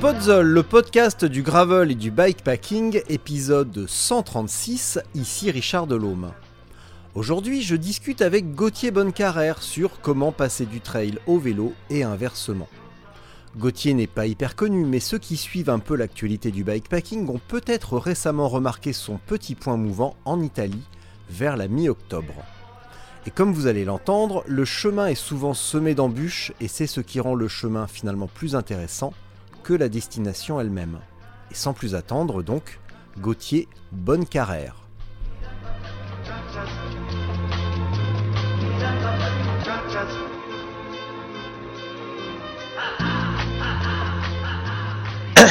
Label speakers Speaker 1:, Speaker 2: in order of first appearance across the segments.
Speaker 1: Spotzol, le podcast du gravel et du bikepacking, épisode 136, ici Richard Delhomme. Aujourd'hui, je discute avec Gauthier Bonnecarrère sur comment passer du trail au vélo et inversement. Gauthier n'est pas hyper connu, mais ceux qui suivent un peu l'actualité du bikepacking ont peut-être récemment remarqué son petit point mouvant en Italie vers la mi-octobre. Et comme vous allez l'entendre, le chemin est souvent semé d'embûches et c'est ce qui rend le chemin finalement plus intéressant que la destination elle-même. Et sans plus attendre donc, Gauthier bonne carrière.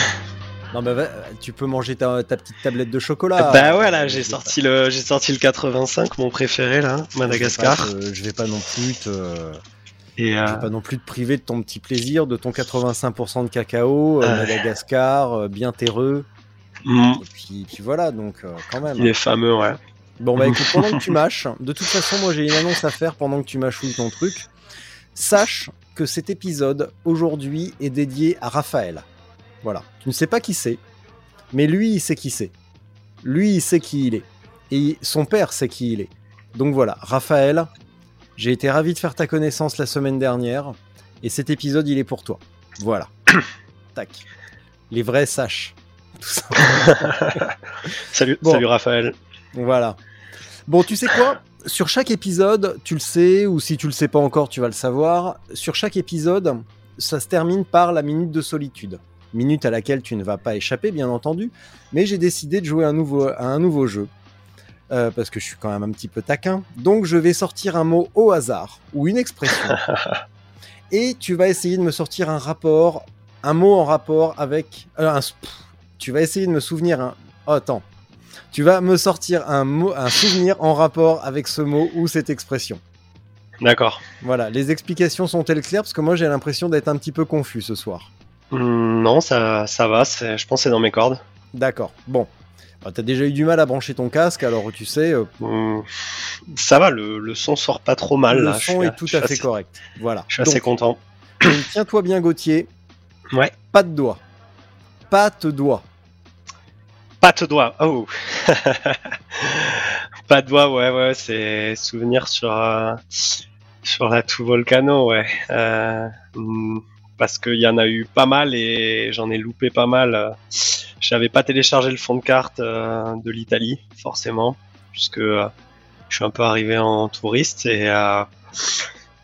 Speaker 1: Non mais tu peux manger ta, petite tablette de chocolat.
Speaker 2: Bah voilà, j'ai sorti le j'ai sorti le 85, mon préféré là, Madagascar.
Speaker 1: Je vais pas, non plus te et euh... pas non plus te priver de ton petit plaisir, de ton 85% de cacao, euh, Madagascar, euh, bien terreux. Mm. Et puis, voilà, donc quand même.
Speaker 2: Il est fameux, ouais.
Speaker 1: Bon bah écoute, pendant que tu mâches, de toute façon moi j'ai une annonce à faire pendant que tu mâchouilles ton truc. Sache que cet épisode aujourd'hui est dédié à Raphaël. Voilà. Tu ne sais pas qui c'est, mais lui il sait qui c'est. Lui il sait qui il est. Et son père sait qui il est. Donc voilà, Raphaël, j'ai été ravi de faire ta connaissance la semaine dernière et cet épisode il est pour toi. Voilà. Tac. Les vrais saches.
Speaker 2: salut, salut Raphaël.
Speaker 1: Voilà. Bon, tu sais quoi? Sur chaque épisode, tu le sais, ou si tu le sais pas encore, tu vas le savoir. Sur chaque épisode, ça se termine par la minute de solitude. Minute à laquelle tu ne vas pas échapper, bien entendu. Mais j'ai décidé de jouer un nouveau, à un nouveau jeu. Euh, parce que je suis quand même un petit peu taquin. Donc je vais sortir un mot au hasard ou une expression. et tu vas essayer de me sortir un rapport, un mot en rapport avec. Euh, tu vas essayer de me souvenir un. Oh, attends. Tu vas me sortir un mot, un souvenir en rapport avec ce mot ou cette expression.
Speaker 2: D'accord.
Speaker 1: Voilà. Les explications sont-elles claires? Parce que moi j'ai l'impression d'être un petit peu confus ce soir.
Speaker 2: Hmm, non, ça, ça va. Je pense que c'est dans mes cordes.
Speaker 1: D'accord. Bon. Ah, t'as déjà eu du mal à brancher ton casque, alors tu sais. Euh,
Speaker 2: mmh. ça va, le, son sort pas trop mal.
Speaker 1: Le son est tout à fait correct. Voilà.
Speaker 2: Je suis assez content.
Speaker 1: Tiens-toi bien, Gauthier.
Speaker 2: Ouais.
Speaker 1: Pas de doigt. Pas de doigt.
Speaker 2: Pas de doigt. Oh. pas de doigt, ouais, ouais. C'est souvenir sur euh, sur la tout volcano, ouais. Euh, hmm, parce qu'il y en a eu pas mal et j'en ai loupé pas mal j'avais pas téléchargé le fond de carte euh, de l'Italie, forcément, puisque euh, je suis un peu arrivé en touriste et euh,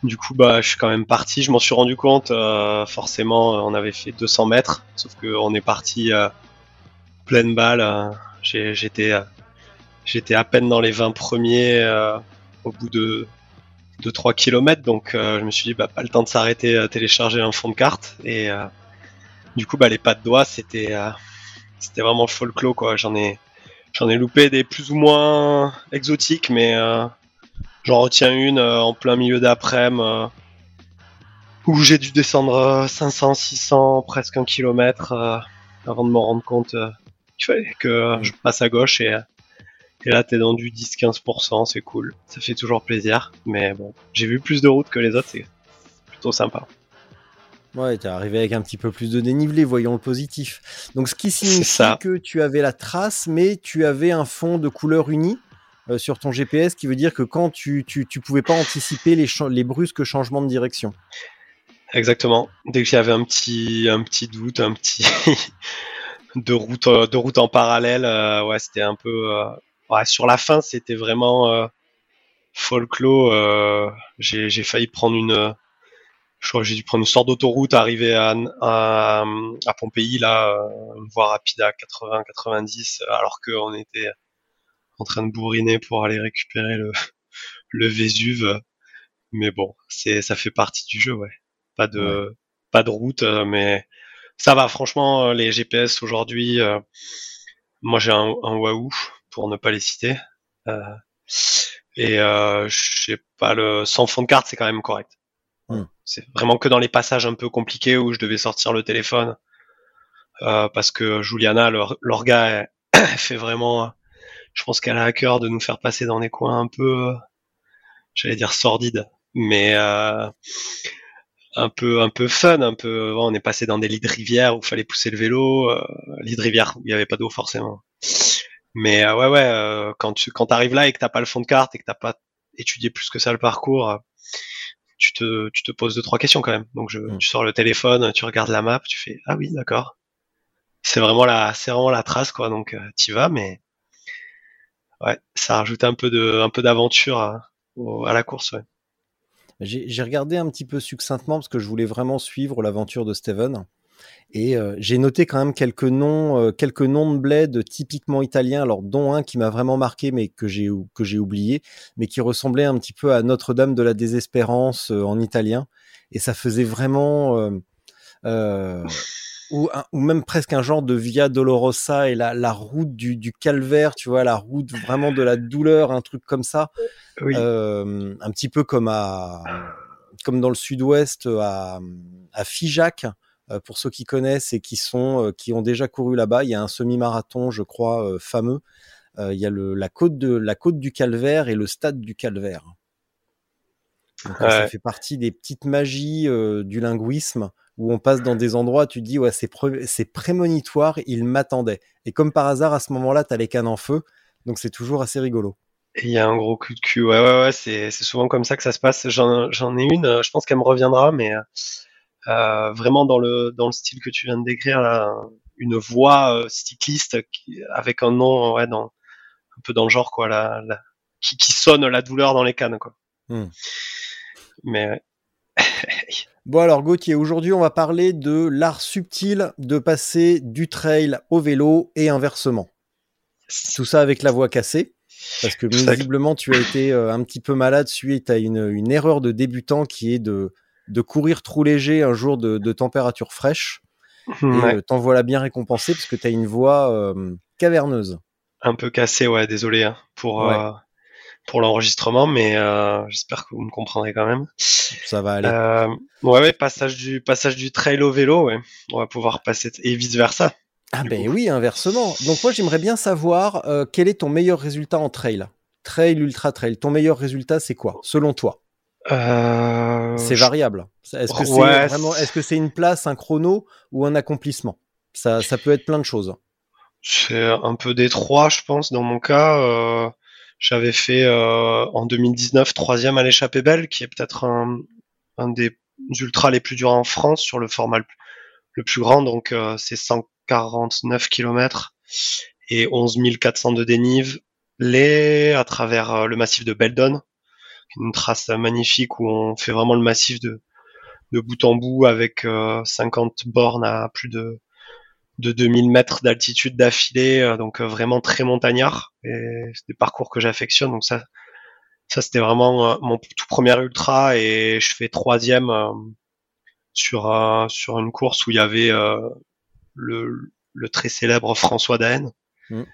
Speaker 2: du coup, bah, je suis quand même parti. Je m'en suis rendu compte, forcément, on avait fait 200 mètres, sauf qu'on est parti pleine balle. J'étais, j'étais à peine dans les 20 premiers au bout de, de 3 km, donc je me suis dit, bah, pas le temps de s'arrêter à télécharger un fond de carte. Et du coup, bah, les pas de doigts, c'était c'était vraiment le folklore quoi. J'en ai j'en ai loupé des plus ou moins exotiques, mais euh, j'en retiens une euh, en plein milieu d'après-midi euh, où j'ai dû descendre 500, 600, presque un kilomètre avant de me rendre compte fallait que je passe à gauche et et là, t'es dans du 10-15%, c'est cool. Ça fait toujours plaisir. Mais bon, j'ai vu plus de routes que les autres, c'est plutôt sympa.
Speaker 1: Ouais, t'es arrivé avec un petit peu plus de dénivelé, voyons le positif. Donc, ce qui signifie que tu avais la trace, mais tu avais un fond de couleur unie euh, sur ton GPS, qui veut dire que quand tu, tu, tu pouvais pas anticiper les, les brusques changements de direction.
Speaker 2: Exactement. Dès qu'il y avait un petit, un petit doute, un petit de route, euh, de route en parallèle, euh, ouais, c'était un peu. Ouais, sur la fin, c'était vraiment folklore. J'ai failli prendre une je crois que j'ai dû prendre une sorte d'autoroute, arriver à, à, à, Pompéi, là, euh, une voie rapide à 80-90, alors qu'on était en train de bourriner pour aller récupérer le, le Vésuve. Mais bon, c'est ça fait partie du jeu, ouais. Pas de pas de route, euh, mais ça va. Franchement, les GPS aujourd'hui, euh, moi j'ai un, un Wahoo pour ne pas les citer. Euh, et euh, je sais pas le sans fond de carte, c'est quand même correct. Hmm. C'est vraiment que dans les passages un peu compliqués où je devais sortir le téléphone euh, parce que Juliana, leur, leur gars, fait vraiment, je pense qu'elle a à cœur de nous faire passer dans des coins un peu, j'allais dire sordides, mais euh, un peu un peu fun, un peu. On est passé dans des lits de rivière où il fallait pousser le vélo, euh, lits de rivière où il n'y avait pas d'eau forcément. Mais euh, ouais ouais, euh, quand tu quand arrives là et que t'as pas le fond de carte et que t'as pas étudié plus que ça le parcours, euh, tu te tu te poses deux trois questions quand même. Donc je, mm. tu sors le téléphone, tu regardes la map, tu fais ah oui d'accord. C'est vraiment la c'est vraiment la trace quoi. Donc euh, t'y vas, mais ouais, ça rajoute un peu de un peu d'aventure à, à la course. Ouais.
Speaker 1: J'ai regardé un petit peu succinctement parce que je voulais vraiment suivre l'aventure de Steven. Et euh, j'ai noté quand même quelques noms, euh, quelques noms de bled typiquement italiens, alors dont un qui m'a vraiment marqué, mais que j'ai que j'ai oublié, mais qui ressemblait un petit peu à Notre-Dame de la Désespérance euh, en italien, et ça faisait vraiment ou, ou même presque un genre de Via Dolorosa et la, la route du, du, calvaire, tu vois, la route vraiment de la douleur, un truc comme ça, oui. un petit peu comme à comme dans le sud-ouest à, à Figeac, pour ceux qui connaissent et qui sont euh, qui ont déjà couru là-bas, il y a un semi-marathon, je crois, euh, fameux. il y a le, la côte de la côte du Calvaire et le stade du Calvaire. Donc, ouais. Ça fait partie des petites magies du linguisme où on passe dans des endroits, tu te dis ouais c'est pré c'est prémonitoire, il m'attendait. Et comme par hasard à ce moment-là, t'as les cannes en feu, donc c'est toujours assez rigolo.
Speaker 2: Il y a un gros coup de cul, ouais ouais ouais, c'est souvent comme ça que ça se passe. J'en ai une, je pense qu'elle me reviendra, mais euh, vraiment dans le dans le style que tu viens de décrire, là, une voix euh, cycliste qui, avec un nom ouais, dans, un peu dans le genre quoi, la, la qui, qui, sonne la douleur dans les cannes quoi. Hmm. Mais
Speaker 1: Bon alors Gauthier, aujourd'hui on va parler de l'art subtil de passer du trail au vélo et inversement. Tout ça avec la voix cassée. Parce que visiblement tu as été euh, un petit peu malade suite à une, une erreur de débutant qui est de de courir trop léger un jour de, de température fraîche. Ouais. Et euh, t'en voilà bien récompensé parce que t'as une voix euh, caverneuse.
Speaker 2: Un peu cassée, ouais, désolé hein, pour, ouais. euh, pour l'enregistrement, mais j'espère que vous me comprendrez quand même.
Speaker 1: Ça va aller.
Speaker 2: Ouais, ouais, passage du, passage du trail au vélo, ouais. On va pouvoir passer, et vice versa.
Speaker 1: Ah ben coup. oui, inversement. Donc moi j'aimerais bien savoir quel est ton meilleur résultat en trail? Trail, ultra trail. Ton meilleur résultat c'est quoi, selon toi?
Speaker 2: Euh,
Speaker 1: c'est variable. Est-ce que c'est ouais, vraiment, est-ce que c'est une place, un chrono ou un accomplissement? Ça, ça peut être plein de choses.
Speaker 2: C'est un peu des trois, je pense. Dans mon cas, euh, j'avais fait euh, en 2019 troisième à l'échappée belle, qui est peut-être un, un, des ultras les plus durs en France sur le format le, le plus grand. Donc euh, c'est 149 km et 11 400 de dénive, les à travers euh, le massif de Beldon une trace magnifique où on fait vraiment le massif de, de bout en bout avec euh, 50 bornes à plus de, de 2000 mètres d'altitude d'affilée, euh, donc euh, vraiment très montagnard. Et c'est des parcours que j'affectionne, donc ça, ça c'était vraiment euh, mon tout premier ultra et je fais troisième euh, sur sur une course où il y avait le, le très célèbre François Daen. Mmh.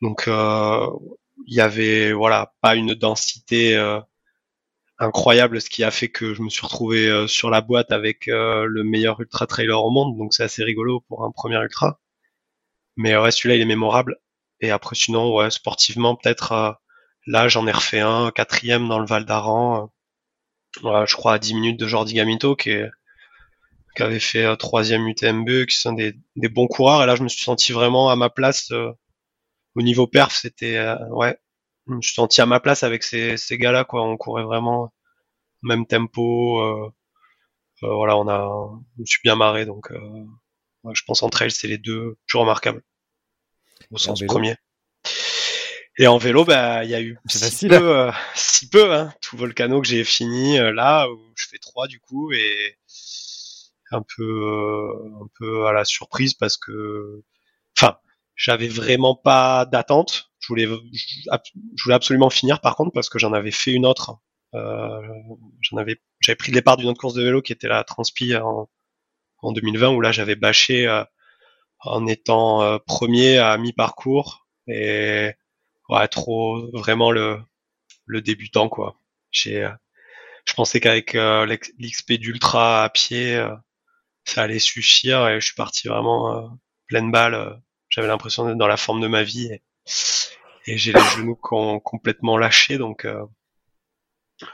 Speaker 2: Donc il y avait voilà pas une densité incroyable, ce qui a fait que je me suis retrouvé euh, sur la boîte avec euh, le meilleur ultra trailer au monde, donc c'est assez rigolo pour un premier ultra. Mais ouais, celui-là il est mémorable. Et après sinon, ouais, sportivement peut-être euh, là j'en ai refait un quatrième dans le Val d'Aran, je crois à 10 minutes de Jordi Gamito qui avait fait troisième UTMB, qui sont des, bons coureurs. Et là, je me suis senti vraiment à ma place au niveau perf. C'était ouais, je me suis senti à ma place avec ces, ces gars-là. Quoi, on courait vraiment même tempo. Euh, euh, voilà, on a, je me suis bien marré. Donc, euh, ouais, je pense entre elles, c'est les deux plus remarquables au sens premier. Et en vélo, bah, il y a eu
Speaker 1: C'est
Speaker 2: si
Speaker 1: facile.
Speaker 2: peu, si peu, hein, tout volcano que j'ai fini là, où je fais trois du coup, et un peu, euh, un peu à la surprise parce que, enfin, j'avais vraiment pas d'attente. Je voulais, je voulais absolument finir par contre parce que j'en avais fait une autre. Euh, j'en avais, j'avais pris le départ d'une autre course de vélo qui était la Transpi en, en 2020 où là j'avais bâché euh, en étant euh, premier à mi-parcours et ouais, trop vraiment le, le débutant quoi. J'ai, euh, je pensais qu'avec euh, l'XP d'ultra à pied, euh, ça allait suffire et je suis parti vraiment pleine balle. J'avais l'impression d'être dans la forme de ma vie et, et j'ai les genoux qui ont complètement lâché donc euh,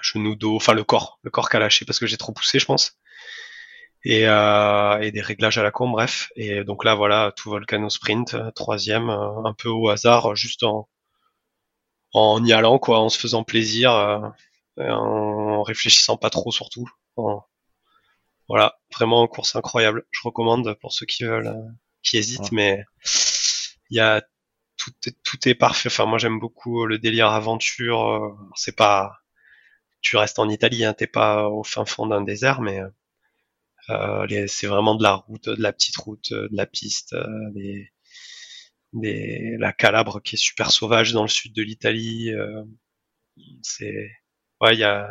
Speaker 2: genoux dos, enfin le corps, le corps qui a lâché parce que j'ai trop poussé je pense et, euh, et des réglages à la con, bref. Et donc là, voilà, tout volcano sprint, euh, troisième, un peu au hasard, juste en, en y allant, quoi, en se faisant plaisir, euh, en réfléchissant pas trop surtout. En- voilà, vraiment une course incroyable. Je recommande pour ceux qui veulent, qui hésitent,
Speaker 1: Ouais.
Speaker 2: mais il y a tout, est- parfait. Enfin, moi j'aime beaucoup le délire aventure. euh, C'est pas, tu restes en Italie, hein, t'es pas au fin fond d'un désert, mais euh, euh, c'est vraiment de la route, de la petite route, euh, de la piste, euh, des, la Calabre qui est super sauvage dans le sud de l'Italie. euh, c'est, ouais, il y a,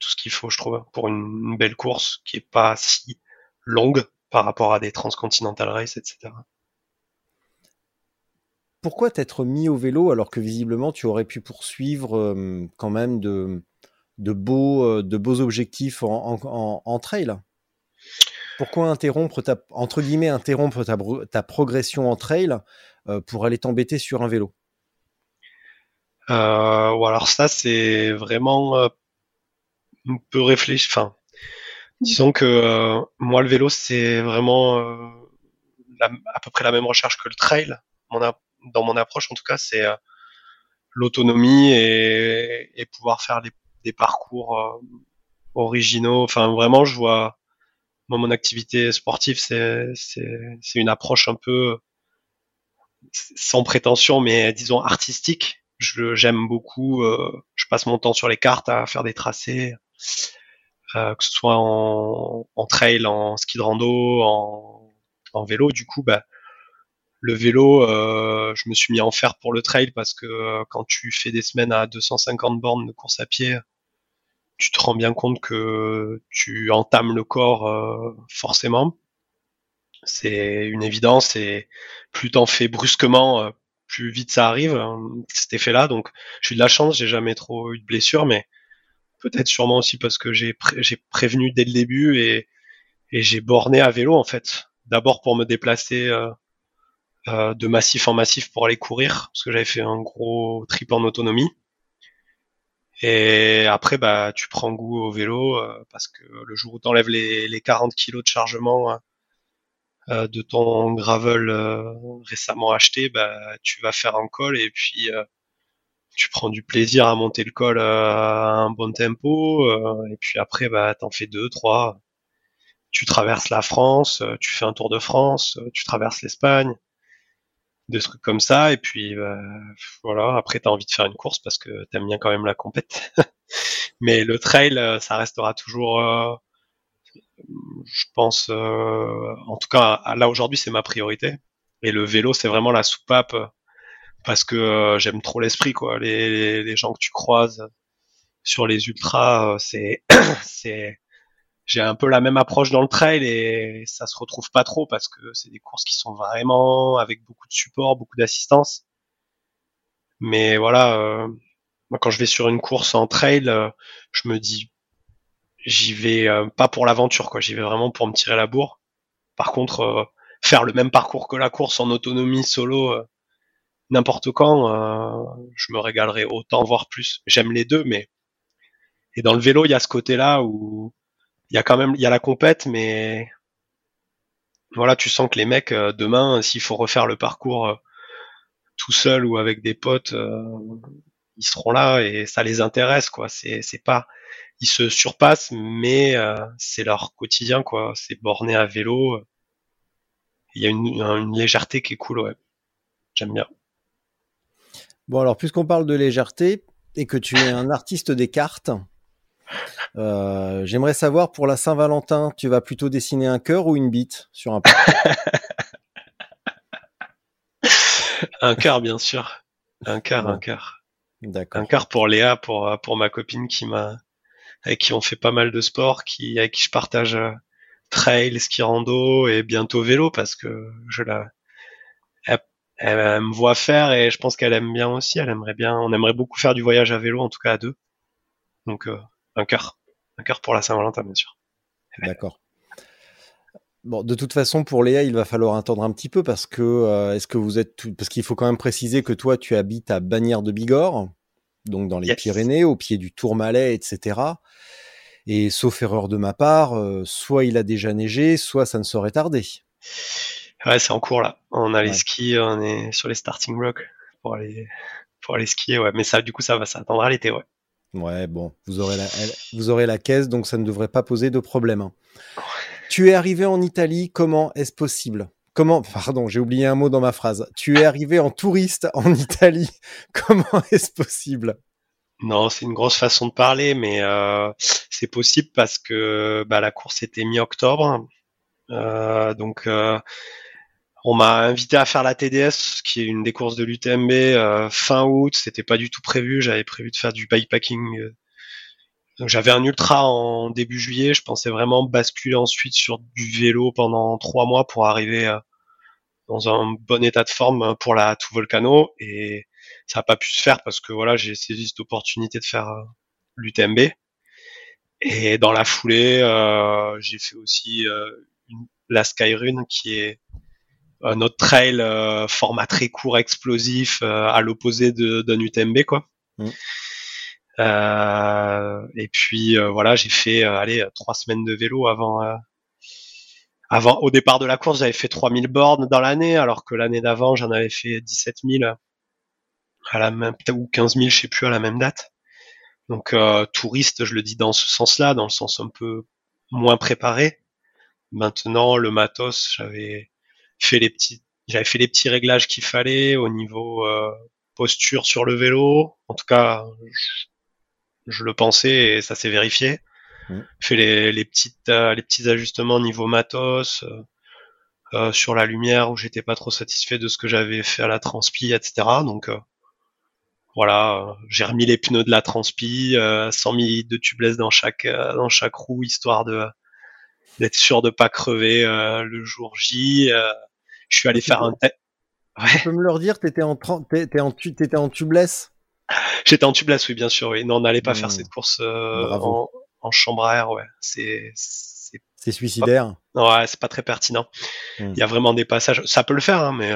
Speaker 2: tout ce qu'il faut, je trouve, pour une, une belle course qui est pas si longue par rapport à des transcontinental race, etc.
Speaker 1: Pourquoi t'être mis au vélo alors que visiblement tu aurais pu poursuivre euh, quand même de, de, beaux, euh, de beaux objectifs en, en, en, en trail? Pourquoi interrompre ta, entre guillemets, interrompre ta, progression en trail euh, pour aller t'embêter sur un vélo?
Speaker 2: Euh, ou alors ça, c'est vraiment euh, un peu réfléchi. Enfin, disons que euh, moi, le vélo, c'est vraiment euh, la- à peu près la même recherche que le trail. Mon dans mon approche, en tout cas, c'est euh, l'autonomie et, pouvoir faire des parcours euh, originaux. Enfin, vraiment, je vois moi mon activité sportive, c'est une approche un peu sans prétention, mais disons artistique. J'aime beaucoup. euh, je passe mon temps sur les cartes à faire des tracés, que ce soit en, en trail, en ski de rando, en, en vélo. Du coup, bah, le vélo, euh, je me suis mis en faire pour le trail parce que euh, quand tu fais des semaines à 250 bornes de course à pied, tu te rends bien compte que tu entames le corps euh, forcément. C'est une évidence et plus t'en fais brusquement, plus vite ça arrive, hein, cet effet-là. Donc j'ai de la chance, j'ai jamais trop eu de blessures, mais peut-être sûrement aussi parce que j'ai pré- j'ai prévenu dès le début et, j'ai borné à vélo en fait. D'abord pour me déplacer euh, de massif en massif pour aller courir, parce que j'avais fait un gros trip en autonomie. Et après, bah, tu prends goût au vélo euh, parce que le jour où tu enlèves les, les 40 kilos de chargement euh, de ton gravel récemment acheté, bah, tu vas faire un col et puis tu prends du plaisir à monter le col à un bon tempo. et puis après, bah, t'en fais deux, trois. Tu traverses la France, tu fais un tour de France, tu traverses l'Espagne, des trucs comme ça. Et puis bah, voilà, après t'as envie de faire une course parce que t'aimes bien quand même la compète. Mais le trail, euh, ça restera toujours, euh, je pense, euh, en tout cas là aujourd'hui, c'est ma priorité. Et le vélo, c'est vraiment la soupape parce que j'aime trop l'esprit, quoi. Les, gens que tu croises sur les ultras, c'est, j'ai un peu la même approche dans le trail et ça se retrouve pas trop parce que c'est des courses qui sont vraiment avec beaucoup de support, beaucoup d'assistance. Mais voilà, euh, moi quand je vais sur une course en trail, euh, je me dis, j'y vais euh, pas pour l'aventure, quoi. J'y vais vraiment pour me tirer la bourre. Par contre, euh, faire le même parcours que la course en autonomie solo n'importe quand, je me régalerai autant, voire plus. J'aime les deux, mais et dans le vélo, il y a ce côté-là où il y a quand même, il y a la compète, mais voilà, tu sens que les mecs euh, demain, s'il faut refaire le parcours euh, tout seul ou avec des potes, euh, ils seront là et ça les intéresse, quoi. C'est, c'est pas, ils se surpassent, mais c'est leur quotidien, quoi. C'est borné à vélo. Il y a une, une légèreté qui est cool, ouais. J'aime bien.
Speaker 1: Bon, alors, puisqu'on parle de légèreté et que tu es un artiste des cartes, euh, j'aimerais savoir pour la Saint-Valentin, tu vas plutôt dessiner un cœur ou une bite sur un
Speaker 2: Un cœur, bien sûr. Un cœur, un cœur.
Speaker 1: D'accord.
Speaker 2: Un cœur pour Léa, pour, pour ma copine qui m'a, avec qui on fait pas mal de sport, qui, avec qui je partage euh, trail, ski rando et bientôt vélo parce que je la, elle, me voit faire et je pense qu'elle aime bien aussi. Elle aimerait bien, on aimerait beaucoup faire du voyage à vélo, en tout cas à deux. Donc, euh, un cœur. Un cœur pour la Saint-Valentin, bien sûr.
Speaker 1: D'accord. Bon, de toute façon, pour Léa, il va falloir attendre un petit peu parce que euh, est-ce que vous êtes tout... parce qu'il faut quand même préciser que toi, tu habites à Bagnères de Bigorre, donc dans les Pyrénées, au pied du Tourmalet, etc. Et sauf erreur de ma part, euh, soit il a déjà neigé, soit ça ne saurait tarder.
Speaker 2: Ouais, c'est en cours là. On a les skis, on est sur les starting blocks pour aller pour aller skier. Ouais, mais ça, du coup, ça va, ça attendra l'été. Ouais.
Speaker 1: Ouais, bon, vous aurez, la, vous aurez la caisse, donc ça ne devrait pas poser de problème. Hein. Tu es arrivé en Italie, comment est-ce possible? Comment, pardon, j'ai oublié un mot dans ma phrase. Tu es arrivé en touriste en Italie, comment est-ce possible?
Speaker 2: Non, c'est une grosse façon de parler, mais euh, c'est possible parce que bah, la course était mi-octobre. Euh, donc, euh, on m'a invité à faire la TDS, qui est une des courses de l'UTMB, euh, fin août. C'était pas du tout prévu. J'avais prévu de faire du bikepacking. Euh. J'avais un ultra en début juillet. Je pensais vraiment basculer ensuite sur du vélo pendant trois mois pour arriver euh, dans un bon état de forme pour la tout volcano. Et ça n'a pas pu se faire parce que voilà, j'ai saisi cette opportunité de faire l'UTMB. Et dans la foulée, j'ai fait aussi la Skyrun qui est un autre trail euh, format très court, explosif, euh, à l'opposé d'un UTMB quoi. Mm. Euh, et puis voilà, j'ai fait allez trois semaines de vélo avant. avant, au départ de la course, j'avais fait 3000 bornes dans l'année, alors que l'année d'avant, j'en avais fait 17 000 à la même ou 15 000, je sais plus à la même date. Donc touriste, je le dis dans ce sens-là, dans le sens un peu moins préparé. Maintenant, le matos, j'avais fait les petits, j'avais fait les petits réglages qu'il fallait au niveau euh, posture sur le vélo. En tout cas, je, le pensais et ça s'est vérifié. Mmh. Fait les, les petites, euh, les petits ajustements au niveau matos. Euh, euh, sur la lumière où j'étais pas trop satisfait de ce que j'avais fait à la transpi, etc. Donc voilà, j'ai remis les pneus de la transpi, 100 ml de tubeless dans chaque dans chaque roue histoire de d'être sûr de pas crever le jour J. Je suis allé faire un test.
Speaker 1: Ouais. Tu peux me leur dire, t'étais en, t'étais en, t'étais en tubeless?
Speaker 2: J'étais en tubeless, oui, bien sûr. Oui. Non, on n'allait pas faire hmm. cette course euh, en, en, chambre à air. Ouais, c'est
Speaker 1: c'est suicidaire.
Speaker 2: ouais, c'est pas très pertinent. Hmm. Il y a vraiment des passages. Ça peut le faire, hein, mais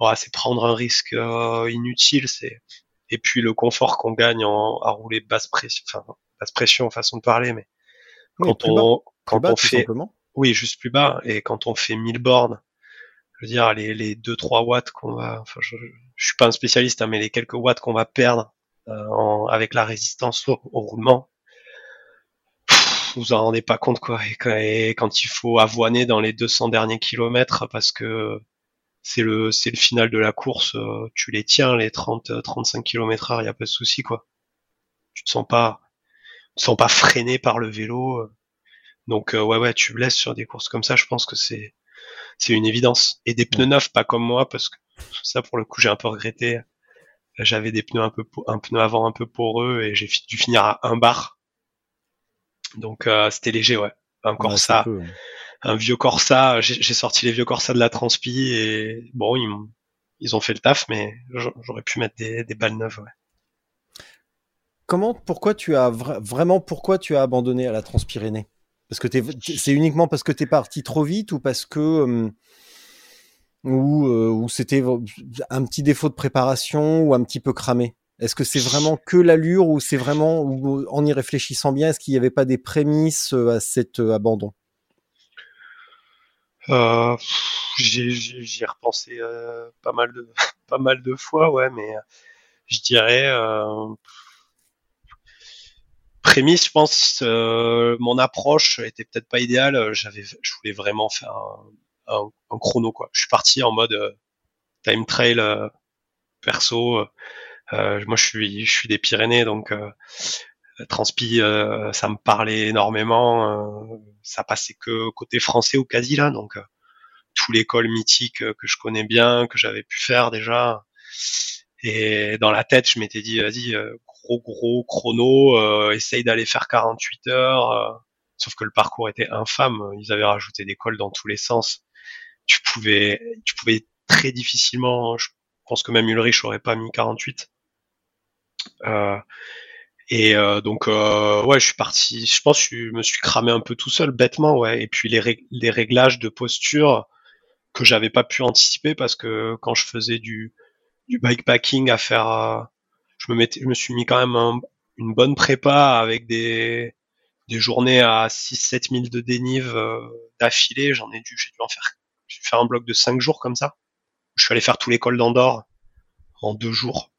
Speaker 2: ouais, c'est prendre un risque euh, inutile. C'est et puis le confort qu'on gagne en, à rouler basse pression, enfin basse pression façon de parler, mais quand on quand on fait oui juste plus bas et quand on fait 1000 bornes je veux dire, les, les 2-3 watts qu'on va, enfin, je, je suis pas un spécialiste, hein, mais les quelques watts qu'on va perdre euh, avec la résistance au, roulement, vous en rendez pas compte quoi. Et, quand il faut avoiner dans les 200 derniers kilomètres parce que c'est le c'est le final de la course, euh, tu les tiens les 30 35 km heure, y a pas de souci quoi. Tu te sens pas tu te sens pas freiné par le vélo. Donc euh, ouais ouais, tu blesses sur des courses comme ça, je pense que c'est c'est une évidence. Et des pneus neufs, pas comme moi, parce que ça, pour le coup, j'ai un peu regretté. J'avais des pneus un peu, un pneu avant un peu poreux et j'ai dû finir à un bar. Donc euh, c'était léger, ouais. Un Corsa, un vieux Corsa. J'ai sorti les vieux Corsa de la transpi et bon, ils, ils ont fait le taf, mais j'aurais pu mettre des, des balles neuves, ouais.
Speaker 1: Comment, pourquoi tu as vraiment, pourquoi tu as abandonné à la Transpyrénée parce que c'est uniquement parce que tu es parti trop vite ou parce que ou, ou c'était un petit défaut de préparation ou un petit peu cramé? Est-ce que c'est vraiment que l'allure ou c'est vraiment ou en y réfléchissant bien, est-ce qu'il n'y avait pas des prémices à cet abandon?
Speaker 2: Euh, J'y ai repensé pas mal de pas mal de fois, ouais, mais je dirais prémisse, je pense, euh, mon approche était peut-être pas idéale. J'avais, je voulais vraiment faire un, un, chrono quoi. Je suis parti en mode euh, time trail euh, perso moi, je suis, je suis des Pyrénées, donc Transpi, ça me parlait énormément. ça passait que côté français ou quasi là, donc tout l'école mythique que je connais bien, que j'avais pu faire déjà. Et dans la tête, je m'étais dit, vas-y, gros gros chrono, essaye d'aller faire 48 heures. sauf que le parcours était infâme. Ils avaient rajouté des cols dans tous les sens. Tu pouvais, tu pouvais très difficilement. Je pense que même Ulrich aurait pas mis 48. Euh, et euh, donc euh, ouais, je suis parti. Je pense que je me suis cramé un peu tout seul, bêtement, ouais. Et puis les, les réglages de posture que j'avais pas pu anticiper parce que quand je faisais du, du bikepacking à faire, euh, je me mettais, je me suis mis quand même une bonne prépa avec des des journées à 6-7 000 de dénive euh, d'affilée. J'en ai dû, j'ai dû en faire, j'ai dû faire un bloc de 5 jours comme ça. Je suis allé faire tous les cols d'Andorre en deux jours.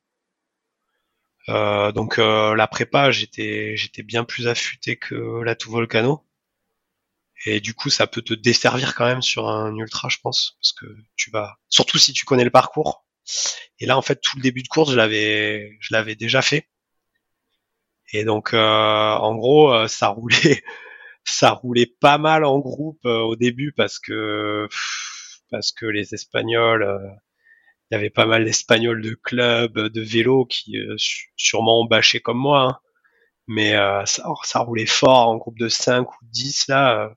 Speaker 2: Euh, donc euh, la prépa, j'étais j'étais bien plus affûté que la tout volcano. Et du coup, ça peut te desservir quand même sur un ultra, je pense, parce que tu vas, surtout si tu connais le parcours. Et là, en fait, tout le début de course, je l'avais, déjà fait. Et donc, euh, en gros, ça roulait, ça roulait pas mal en groupe au début parce que parce que les Espagnols, il y avait pas mal d'Espagnols de club, de vélo qui euh, sûrement ont bâché comme moi. Hein. Mais euh, ça, ça, roulait fort en groupe de 5 ou 10 là. Euh,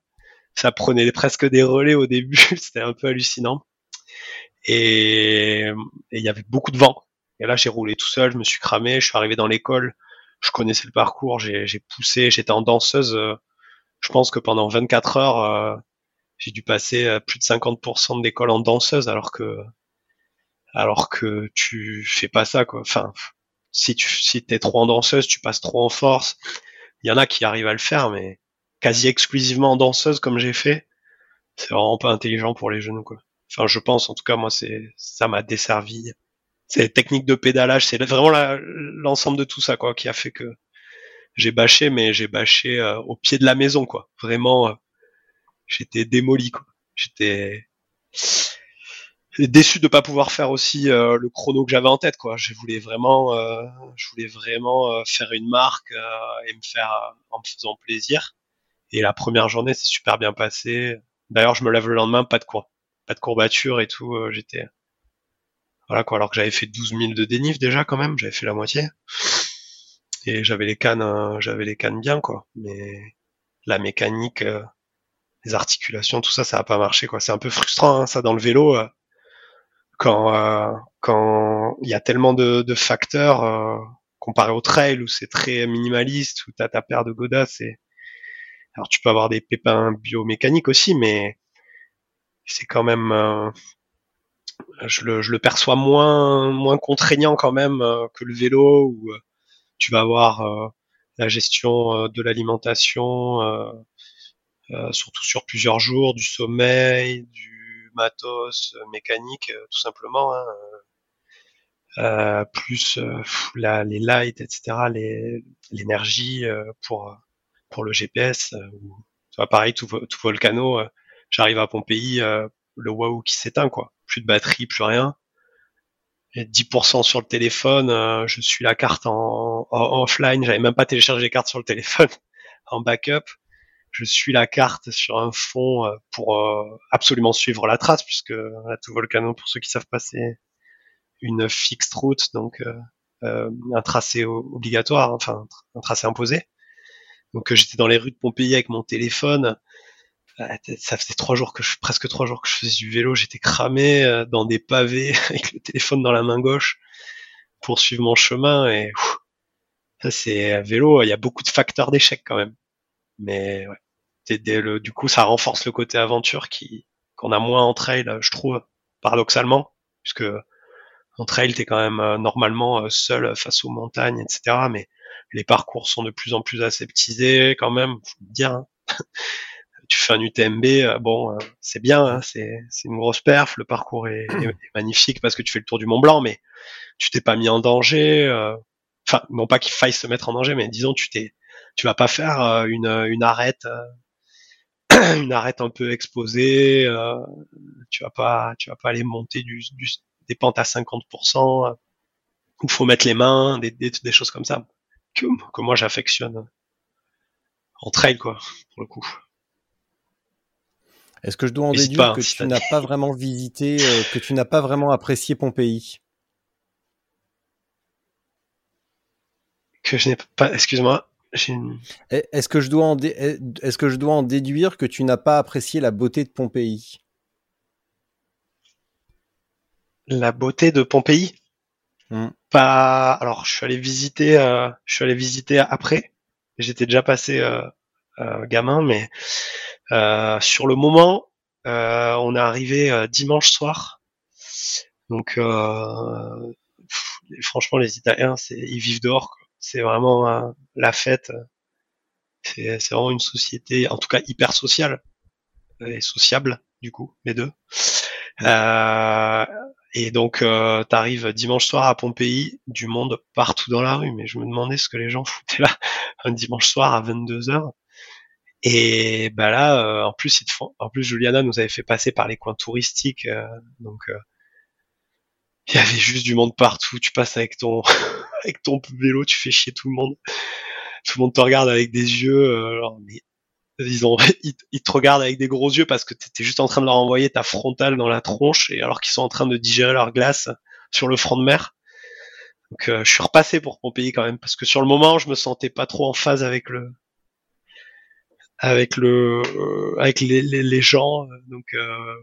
Speaker 2: ça prenait presque des relais au début, c'était un peu hallucinant. Et il y avait beaucoup de vent. Et là, j'ai roulé tout seul, je me suis cramé, je suis arrivé dans l'école, je connaissais le parcours, j'ai poussé, j'étais en danseuse. je pense que pendant 24 heures, j'ai dû passer plus de 50% de l'école en danseuse, alors que alors que tu fais pas ça quoi. Enfin, si tu si t'es trop en danseuse, tu passes trop en force. Il y en a qui arrivent à le faire, mais quasi exclusivement en danseuse comme j'ai fait, c'est vraiment pas intelligent pour les genoux quoi. Enfin, je pense en tout cas moi c'est ça m'a desservi. C'est technique de pédalage, c'est vraiment l'ensemble de tout ça quoi qui a fait que j'ai bâché, mais j'ai bâché euh, au pied de la maison quoi. Vraiment, euh, j'étais démoli quoi. J'étais déçu de pas pouvoir faire aussi euh, le chrono que j'avais en tête quoi. Je voulais vraiment euh, je voulais vraiment euh, faire une marque et me faire en me faisant plaisir. Et la première journée c'est super bien passé. D'ailleurs, je me lève le lendemain pas de quoi, pas de courbature et tout, j'étais voilà quoi alors que j'avais fait 12 000 de dénif déjà quand même, j'avais fait la moitié. Et j'avais les cannes j'avais les cannes bien quoi, mais la mécanique les articulations, tout ça, ça a pas marché quoi. C'est un peu frustrant hein, ça dans le vélo quand euh, quand il y a tellement de, de facteurs euh, comparé au trail où c'est très minimaliste où t'as ta paire de godasses et alors tu peux avoir des pépins biomécaniques aussi mais c'est quand même euh, je, le, je le perçois moins moins contraignant quand même que le vélo où tu vas avoir la gestion de l'alimentation surtout sur plusieurs jours du sommeil du matos euh, mécanique euh, tout simplement hein, euh, plus la, les lights etc l'énergie pour pour le GPS ou pareil tout, tout volcano j'arrive à Pompéi le waouh qui s'éteint quoi plus de batterie plus rien et 10% sur le téléphone je suis la carte en, offline j'avais même pas téléchargé les cartes sur le téléphone en backup je suis la carte sur un fond euh, pour euh, absolument suivre la trace, puisque la tout volcano, pour ceux qui savent pas, c'est une fixed route, donc euh, un tracé obligatoire, enfin un tracé imposé. Donc j'étais dans les rues de Pompéi avec mon téléphone. Ça faisait trois jours que je, presque trois jours que je faisais du vélo. J'étais cramé dans des pavés avec le téléphone dans la main gauche pour suivre mon chemin. Et ça c'est vélo. Il y a beaucoup de facteurs d'échec quand même. Mais ouais du coup, ça renforce le côté aventure qui qu'on a moins en trail, je trouve, paradoxalement, puisque en trail, t'es quand même euh, normalement euh, seul face aux montagnes, etc. Mais les parcours sont de plus en plus aseptisés, quand même, faut le dire. Hein. tu fais un UTMB, euh, bon, c'est bien, hein, c'est une grosse perf, le parcours est, magnifique parce que tu fais le tour du Mont Blanc, mais tu t'es pas mis en danger. Enfin, non pas qu'il faille se mettre en danger, mais disons, tu t'es, tu vas pas faire une, une arête une arête un peu exposée, euh, tu vas pas, tu vas pas aller monter du, des pentes à 50%. où faut mettre les mains, des, des, choses comme ça que, que moi j'affectionne en trail quoi pour le coup.
Speaker 1: Est-ce que je dois en déduire que tu n'as pas vraiment visité, euh, que tu n'as pas vraiment apprécié Pompéi?
Speaker 2: Que je n'ai pas, excuse-moi.
Speaker 1: Est-ce que, je dois en est-ce que je dois en déduire que tu n'as pas apprécié la beauté de Pompéi?
Speaker 2: La beauté de Pompéi? Hmm. Pas. Alors, je suis allé visiter. Euh, je suis allé visiter après. J'étais déjà passé euh, gamin, mais sur le moment, euh, on est arrivé euh, dimanche soir. Donc, franchement, les Italiens, c'est, ils vivent dehors. C'est vraiment la fête. C'est, vraiment une société, en tout cas hyper sociale et sociable du coup, les deux. Euh, et donc, euh, t'arrives dimanche soir à Pompéi, du monde partout dans la rue. Mais je me demandais ce que les gens foutaient là un dimanche soir à 22 h et bah là, euh, en plus, en plus, Juliana nous avait fait passer par les coins touristiques, euh, donc euh, il y avait juste du monde partout. Tu passes avec ton avec ton vélo, tu fais chier tout le monde. Tout le monde te regarde avec des yeux. Alors, mais, ils, ils, te regardent avec des gros yeux parce que tu étais juste en train de leur envoyer ta frontale dans la tronche, et alors qu'ils sont en train de digérer leur glace sur le front de mer. Donc je suis repassé pour Pompéi quand même parce que sur le moment, je me sentais pas trop en phase avec le avec le euh, avec les, les, gens. Donc euh,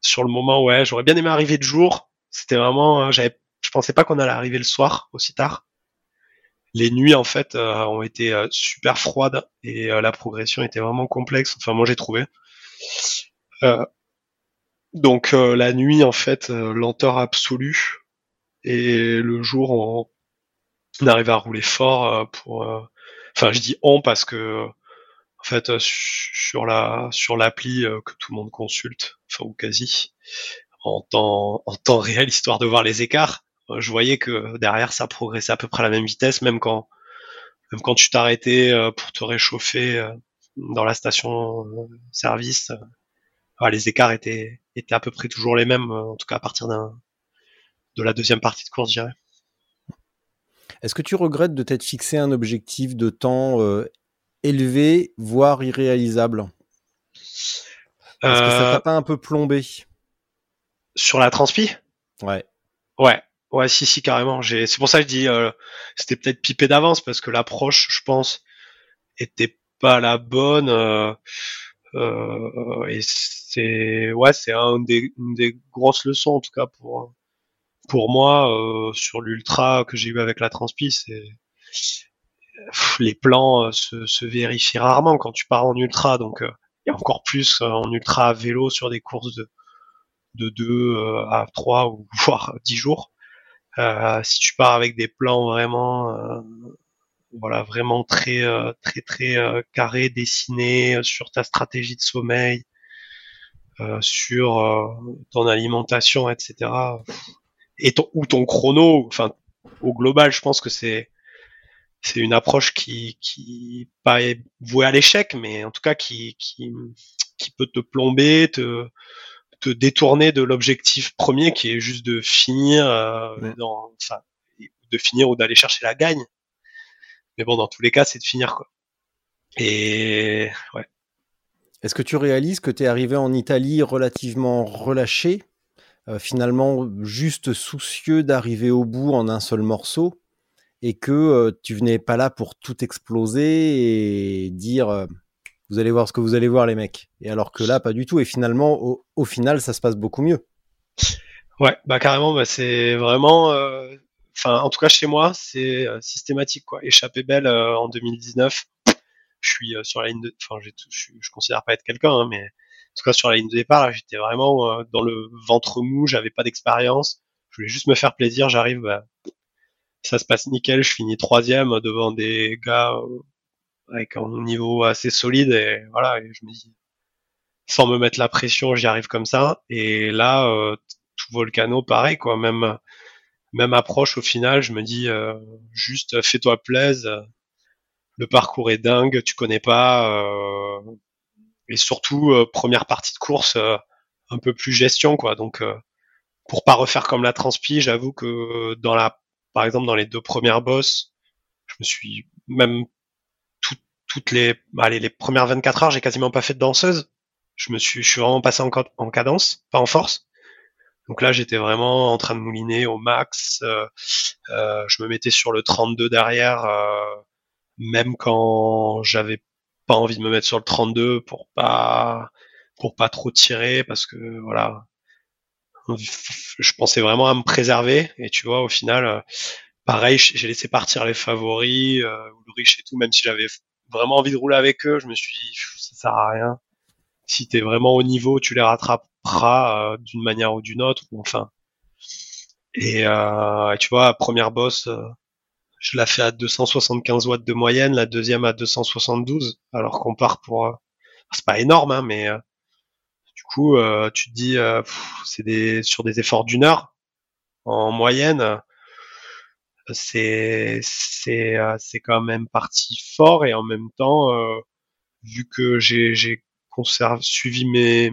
Speaker 2: sur le moment, ouais, j'aurais bien aimé arriver de jour. C'était vraiment, euh, j'avais, je pensais pas qu'on allait arriver le soir aussi tard. Les nuits en fait ont été super froides et la progression était vraiment complexe. Enfin moi j'ai trouvé. donc la nuit en fait lenteur absolue et le jour on, on arrive à rouler fort pour. Enfin je dis on parce que en fait euh, sur la sur l'appli euh, que tout le monde consulte, enfin ou quasi, en temps réel, histoire de voir les écarts. Euh, je voyais que derrière ça progressait à peu près à la même vitesse, même quand même quand tu t'arrêtais pour te réchauffer dans la station service, les écarts étaient à peu près toujours les mêmes, en tout cas à partir de la deuxième partie de course, je dirais.
Speaker 1: Est-ce que tu regrettes de t'être fixé un objectif de temps élevé, voire irréalisable Est-ce que ça t'a euh, pas un peu plombé?
Speaker 2: Sur la transpi?
Speaker 1: Ouais.
Speaker 2: Ouais. Ouais, si, si, carrément. J'ai, c'est pour ça que je dis, euh, c'était peut-être pipé d'avance parce que l'approche, je pense, était pas la bonne. Euh, euh, et c'est, ouais, c'est un des, une des grosses leçons en tout cas pour pour moi sur l'ultra que j'ai eu avec la transpi. C'est les plans euh, se, vérifient rarement quand tu pars en ultra, donc euh, et encore plus euh, en ultra à vélo sur des courses de de 2 à 3 ou voire 10 jours. Euh, si tu pars avec des plans vraiment voilà vraiment très très très carrés dessinés sur ta stratégie de sommeil sur ton alimentation etc et ton, ou ton chrono enfin au global je pense que c'est c'est une approche qui, qui pas vouée à l'échec, mais en tout cas qui, qui, qui peut te plomber, te, te détourner de l'objectif premier qui est juste de finir, euh, dans, enfin, de finir ou d'aller chercher la gagne. Mais bon, dans tous les cas, c'est de finir quoi. Et ouais.
Speaker 1: Est-ce que tu réalises que tu es arrivé en Italie relativement relâché, euh, finalement juste soucieux d'arriver au bout en un seul morceau? Et que tu venais pas là pour tout exploser et dire vous allez voir ce que vous allez voir les mecs. Et alors que là, pas du tout. Et finalement, au, final, ça se passe beaucoup mieux.
Speaker 2: Ouais, bah carrément, bah, c'est vraiment, enfin, en tout cas chez moi, c'est systématique quoi. Échappée belle en 2019. Je suis sur la ligne de, enfin, je, je considère pas être quelqu'un, hein, mais en tout cas sur la ligne de départ, j'étais vraiment dans le ventre mou. J'avais pas d'expérience. Je voulais juste me faire plaisir. J'arrive, bah, ça se passe nickel, je finis troisième devant des gars euh, avec un niveau assez solide et voilà, et je me dis sans me mettre la pression, j'y arrive comme ça. Et là, euh, tout volcano, pareil quoi, même même approche au final, je me dis euh, juste fais-toi plaisir. Le parcours est dingue, tu connais pas et surtout première partie de course un peu plus gestion quoi. Donc pour pas refaire comme la transpi, j'avoue que dans la par exemple, dans les deux premières bosses, je me suis même toutes les, allez, les premières 24 heures, j'ai quasiment pas fait de danseuse. Je me suis, je suis vraiment passé en, en cadence, pas en force. Donc là, j'étais vraiment en train de mouliner au max. Euh, euh, je me mettais sur le 32 derrière, euh, même quand j'avais pas envie de me mettre sur le 32 pour pas pour pas trop tirer parce que voilà, je pensais vraiment à me préserver et tu vois au final, pareil, j'ai laissé partir les favoris, le riche et tout, même si j'avais vraiment envie de rouler avec eux, je me suis dit ça sert à rien. Si t'es vraiment au niveau, tu les rattraperas d'une manière ou d'une autre, ou enfin. Et euh, tu vois, première boss, je la fais à 275 watts de moyenne, la deuxième à 272, alors qu'on part pour, euh, c'est pas énorme, hein, mais euh, coup, euh, tu te dis, c'est des sur des efforts d'une heure en moyenne, c'est c'est c'est quand même parti fort et en même temps, vu que j'ai suivi mes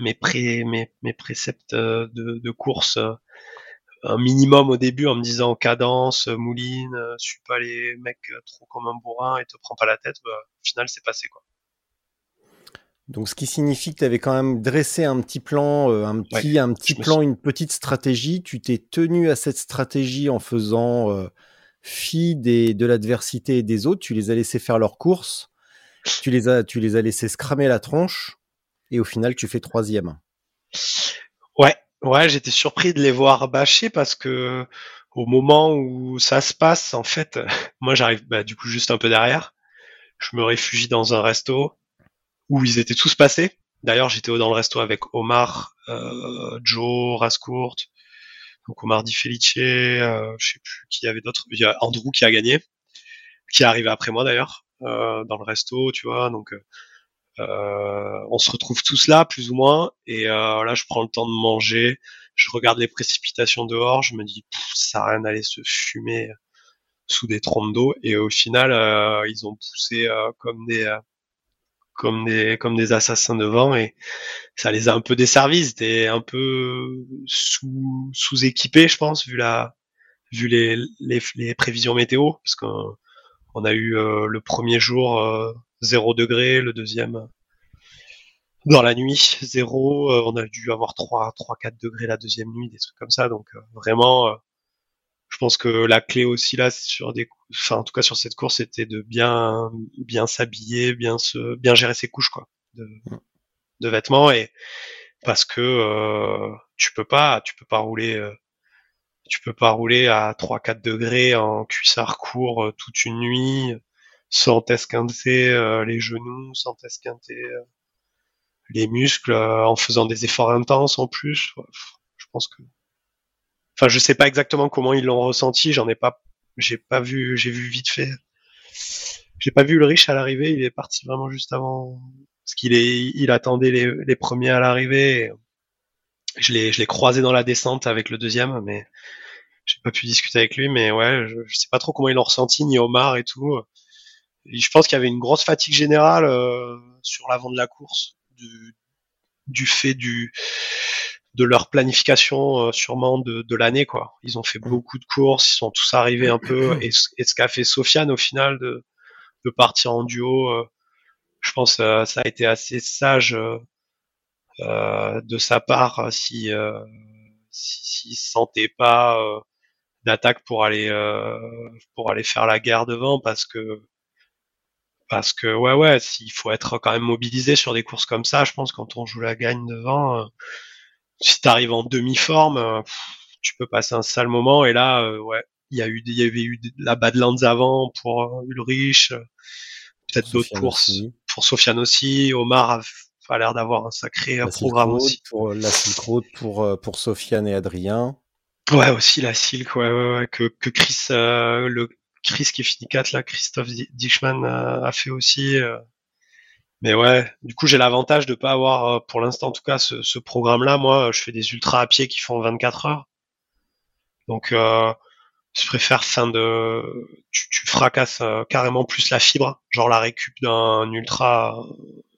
Speaker 2: mes pré mes, mes préceptes de, course un minimum au début en me disant cadence, mouline, euh, suis pas les mecs euh, trop comme un bourrin et te prends pas la tête, bah, au final c'est passé quoi.
Speaker 1: Donc ce qui signifie que tu avais quand même dressé un petit plan, euh, un petit, un petit plan, une petite stratégie. Tu t'es tenu à cette stratégie en faisant fi des, de l'adversité et des autres. Tu les as laissés faire leur course. Tu les as, tu les as laissés cramer la tronche. Et au final, tu fais troisième.
Speaker 2: Ouais, Ouais, j'étais surpris de les voir bâcher parce que au moment où ça se passe, en fait, moi j'arrive bah, du coup juste un peu derrière. Je me réfugie dans un resto où ils étaient tous passés. D'ailleurs, j'étais dans le resto avec Omar, euh, Joe, Rascourt, donc Omar Di Felice, euh, je sais plus qui y avait d'autres. Il y a Andrew qui a gagné, qui est arrivé après moi d'ailleurs, euh, dans le resto, tu vois. Donc euh, euh, on se retrouve tous là, plus ou moins, et euh, là, je prends le temps de manger, je regarde les précipitations dehors, je me dis, ça n'a rien d'aller se fumer sous des trompes d'eau, et au final, ils ont poussé comme des comme des comme des assassins devant et ça les a un peu desservis ils étaient un peu sous sous équipés je pense vu la vu les les, les prévisions météo parce qu'on on a eu le premier jour 0 degré, le deuxième dans la nuit, 0, euh, on a dû avoir 3, 3, 4 degrés la deuxième nuit, des trucs comme ça. Donc euh, vraiment, euh, je pense que la clé aussi là, sur des, enfin en tout cas sur cette course, c'était de bien, bien s'habiller, bien se, bien gérer ses couches quoi, de, de vêtements et parce que tu peux pas, tu peux pas rouler tu peux pas rouler à 3-4 degrés en cuissard court toute une nuit sans esquinter euh, les genoux, sans esquinter euh, les muscles, euh, en faisant des efforts intenses en plus. Je pense que, enfin, je sais pas exactement comment ils l'ont ressenti. J'en ai pas, j'ai pas vu, j'ai vu vite fait. J'ai pas vu le riche à l'arrivée. Il est parti vraiment juste avant, parce qu'il est, il attendait les, premiers à l'arrivée. Je l'ai, je l'ai croisé dans la descente avec le deuxième, mais j'ai pas pu discuter avec lui. Mais ouais, je, je sais pas trop comment ils l'ont ressenti, ni Omar et tout je pense qu'il y avait une grosse fatigue générale euh, sur l'avant de la course du, du fait du de leur planification euh, sûrement de, de l'année quoi. Ils ont fait mm. beaucoup de courses, ils sont tous arrivés un peu et, ce qu'a fait Sofiane au final de, de partir en duo, euh, je pense ça a été assez sage de sa part si s'il si, sentait pas d'attaque pour aller pour aller faire la guerre devant parce que parce que ouais ouais il faut être quand même mobilisé sur des courses comme ça je pense quand on joue la gagne devant euh, si t'arrives en demi forme euh, tu peux passer un sale moment et là euh, ouais il y a eu il y avait eu la Badlands avant pour Ulrich peut-être d'autres courses pour Sofiane aussi Omar a, a l'air d'avoir un sacré programme aussi
Speaker 1: pour la Silk Road pour pour Sofiane et Adrien
Speaker 2: Ouais, aussi la Silk, ouais, ouais, ouais que, que Chris, le, Chris qui finit 4 là, Christophe Dichman a, fait aussi. Euh. Mais ouais, du coup j'ai l'avantage de pas avoir, euh, pour l'instant en tout cas, ce, programme-là. Moi, je fais des ultras à pied qui font 24 heures. Donc euh, je préfère fin de, tu, tu fracasses carrément plus la fibre, genre la récup d'un ultra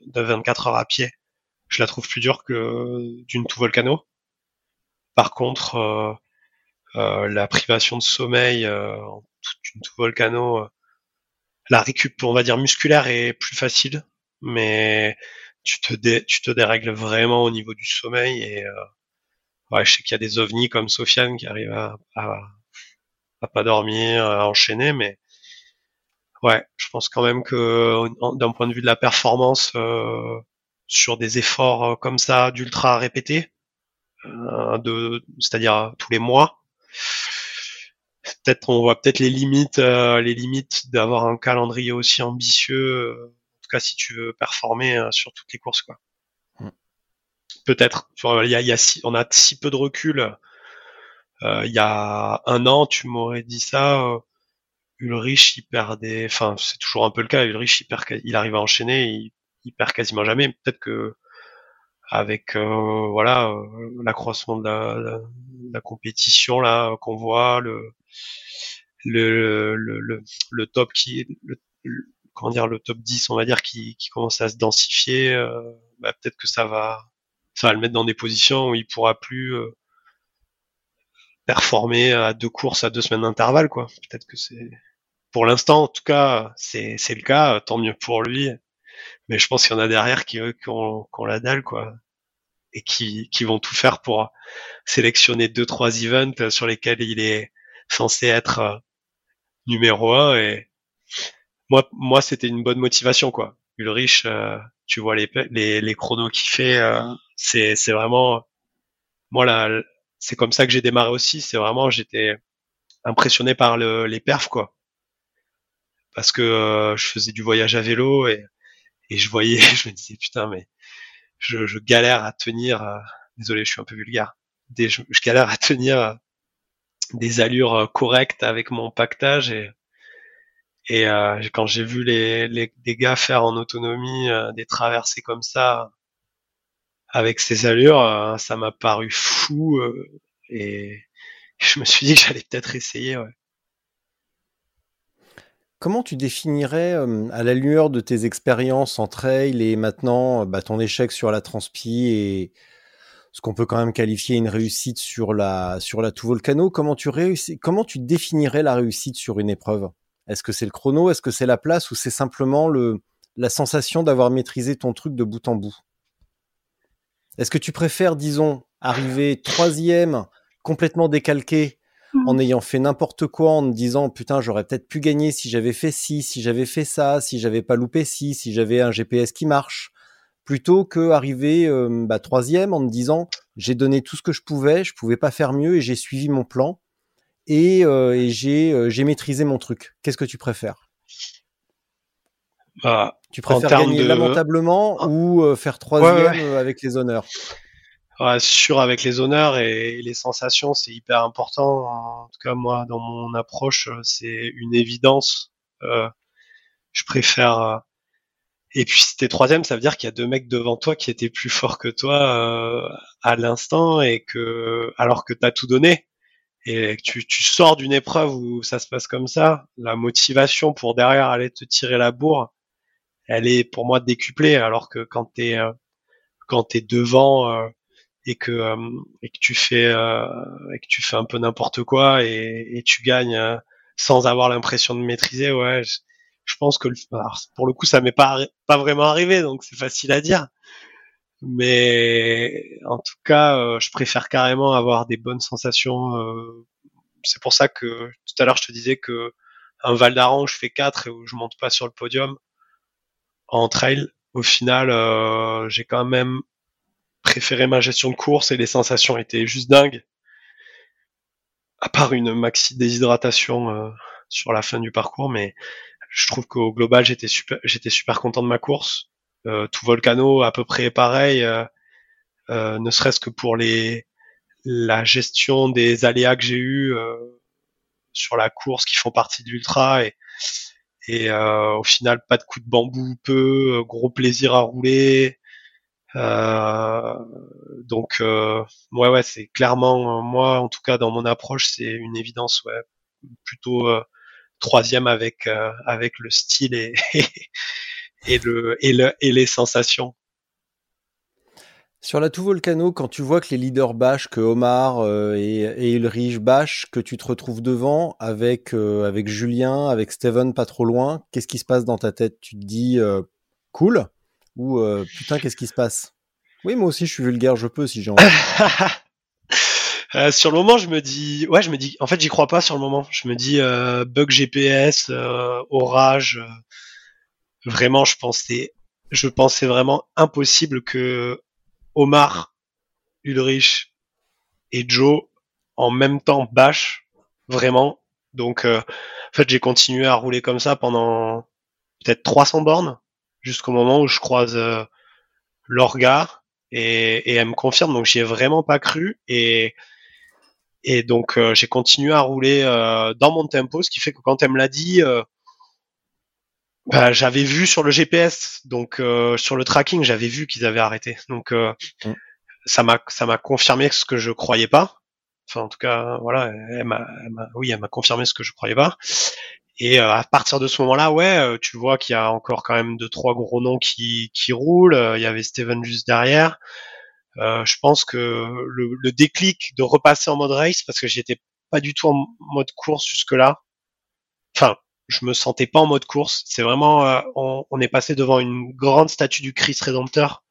Speaker 2: de 24 heures à pied. Je la trouve plus dure que d'une tout volcano. Par contre, la privation de sommeil en toute une volcano, la récup, on va dire musculaire, est plus facile, mais tu te tu te dérègles vraiment au niveau du sommeil et ouais, je sais qu'il y a des ovnis comme Sofiane qui arrivent à, à, pas dormir, à enchaîner, mais ouais, je pense quand même que d'un point de vue de la performance euh, sur des efforts euh, comme ça d'ultra répétés, euh, de, c'est-à-dire tous les mois, peut-être on voit peut-être les limites, les limites d'avoir un calendrier aussi ambitieux. Tout cas, si tu veux performer sur toutes les courses, quoi. Mm. Peut-être. Il y a, y a si, on a si peu de recul. il y a un an, tu m'aurais dit ça Ulrich, il perd des, enfin, c'est toujours un peu le cas. Ulrich, il perd, il arrive à enchaîner, il, perd quasiment jamais. Peut-être que avec euh, voilà euh, l'accroissement de la, compétition là qu'on voit, le le, le le, top qui, le, comment dire, le top 10, on va dire, qui, commence à se densifier. Euh, bah, peut-être que ça va, ça va le mettre dans des positions où il pourra plus performer à deux courses à deux semaines d'intervalle, quoi. Peut-être que c'est, pour l'instant, en tout cas, c'est, c'est le cas, tant mieux pour lui. Mais je pense qu'il y en a derrière qui ont, qui ont la dalle, quoi. Et qui, qui vont tout faire pour sélectionner deux, trois events sur lesquels il est censé être euh, numéro un. Et moi, moi, c'était une bonne motivation, quoi. Ulrich, euh, tu vois les, les, les chronos qu'il fait, euh, c'est, c'est vraiment, moi, là, c'est comme ça que j'ai démarré aussi. C'est vraiment, j'étais impressionné par le, les perfs, quoi. Parce que euh, je faisais du voyage à vélo et, et je voyais, je me disais putain, mais je, je galère à tenir. Euh, désolé, je suis un peu vulgaire. Des, je, galère à tenir euh, des allures correctes avec mon pactage et et quand j'ai vu les, les, gars faire en autonomie des traversées comme ça, avec ces allures, euh, ça m'a paru fou euh, et je me suis dit que j'allais peut-être essayer.
Speaker 1: Comment tu définirais, euh, à la lueur de tes expériences en trail et maintenant bah, ton échec sur la transpi et ce qu'on peut quand même qualifier une réussite sur la sur la tout volcano, comment tu réussis, comment tu définirais la réussite sur une épreuve? Est-ce que c'est le chrono, est-ce que c'est la place? Ou c'est simplement le la sensation d'avoir maîtrisé ton truc de bout en bout? Est-ce que tu préfères, disons, arriver troisième, complètement décalqué, en mmh. ayant fait n'importe quoi, en te disant putain, j'aurais peut-être pu gagner si j'avais fait ci, si j'avais fait ça, si j'avais pas loupé ci, si j'avais un GPS qui marche, plutôt que arriver euh, bah, troisième en te disant j'ai donné tout ce que je pouvais, je pouvais pas faire mieux et j'ai suivi mon plan et, euh, et j'ai euh, j'ai maîtrisé mon truc. Qu'est-ce que tu préfères?
Speaker 2: Bah,
Speaker 1: tu préfères gagner lamentablement ah. ou euh, faire troisième avec les honneurs?
Speaker 2: Ouais, Sûr, avec les honneurs et les sensations, c'est hyper important. En tout cas, moi, dans mon approche, c'est une évidence. Euh, je préfère. Et puis, si t'es troisième, ça veut dire qu'il y a deux mecs devant toi qui étaient plus forts que toi à l'instant et que, alors que t'as tout donné et que tu, tu sors d'une épreuve où ça se passe comme ça, la motivation pour derrière aller te tirer la bourre, elle est pour moi décuplée, alors que quand t'es euh, quand t'es devant euh, et que euh, et que tu fais et que tu fais un peu n'importe quoi et, et, tu gagnes sans avoir l'impression de maîtriser, ouais, je, pense que pour le coup ça m'est pas pas vraiment arrivé, donc c'est facile à dire. Mais en tout cas, je préfère carrément avoir des bonnes sensations. c'est pour ça que tout à l'heure je te disais que un Val d'Aran je fais 4 et où je monte pas sur le podium, en trail, au final, euh, j'ai quand même préféré ma gestion de course et les sensations étaient juste dingues. À part une maxi déshydratation euh, sur la fin du parcours, mais je trouve qu'au global j'étais super, j'étais super content de ma course. Euh, tout volcano à peu près pareil, ne serait-ce que pour les la gestion des aléas que j'ai eu sur la course qui font partie de l'ultra et euh, au final, pas de coup de bambou, peu, euh, gros plaisir à rouler. Euh, donc euh, ouais ouais c'est clairement moi en tout cas dans mon approche c'est une évidence ouais plutôt troisième avec avec le style et, et le et le et les sensations
Speaker 1: Sur la tout volcano, quand tu vois que les leaders bâchent, que Omar euh, et, et Ulrich bâchent, que tu te retrouves devant avec, euh, avec Julien, avec Steven pas trop loin, qu'est-ce qui se passe dans ta tête? Tu te dis euh, cool? Ou putain qu'est-ce qui se passe? Oui, moi aussi je suis vulgaire, je peux si j'ai envie.
Speaker 2: sur le moment, je me dis, ouais, je me dis, en fait, j'y crois pas sur le moment. Je me dis, bug GPS, orage. Vraiment, je pensais, je pensais vraiment impossible que Omar, Ulrich et Joe en même temps bash vraiment. Donc euh, en fait j'ai continué à rouler comme ça pendant peut-être 300 bornes jusqu'au moment où je croise euh, l'orga et, elle me confirme donc j'y ai vraiment pas cru et et donc euh, j'ai continué à rouler dans mon tempo ce qui fait que quand elle me l'a dit bah, j'avais vu sur le GPS, donc euh, sur le tracking, j'avais vu qu'ils avaient arrêté. Donc euh, mm. ça m'a ça m'a confirmé ce que je croyais pas. Enfin en tout cas voilà, elle m'a, oui elle m'a confirmé ce que je croyais pas. Et euh, à partir de ce moment-là, ouais, tu vois qu'il y a encore quand même deux trois gros noms qui qui roulent. Il y avait Steven juste derrière. je pense que le, le déclic de repasser en mode race parce que j'étais pas du tout en mode course jusque là. Enfin, je me sentais pas en mode course. C'est vraiment, euh, on, est passé devant une grande statue du Christ Rédempteur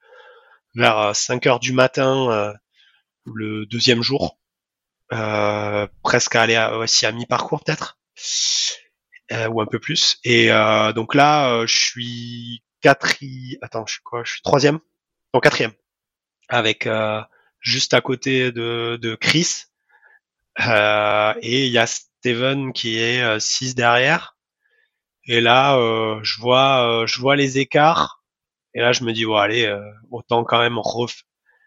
Speaker 2: vers 5 euh, heures du matin euh, le deuxième jour, presque à aller à, aussi à mi-parcours peut-être, ou un peu plus. Et donc là, je suis quatrième, attends, je suis quoi? Je suis troisième, non quatrième, avec juste à côté de, de Chris. et il y a Steven qui est 6 derrière et là, euh, je vois, euh, je vois les écarts. Et là, je me dis, bon, allez, euh, autant quand même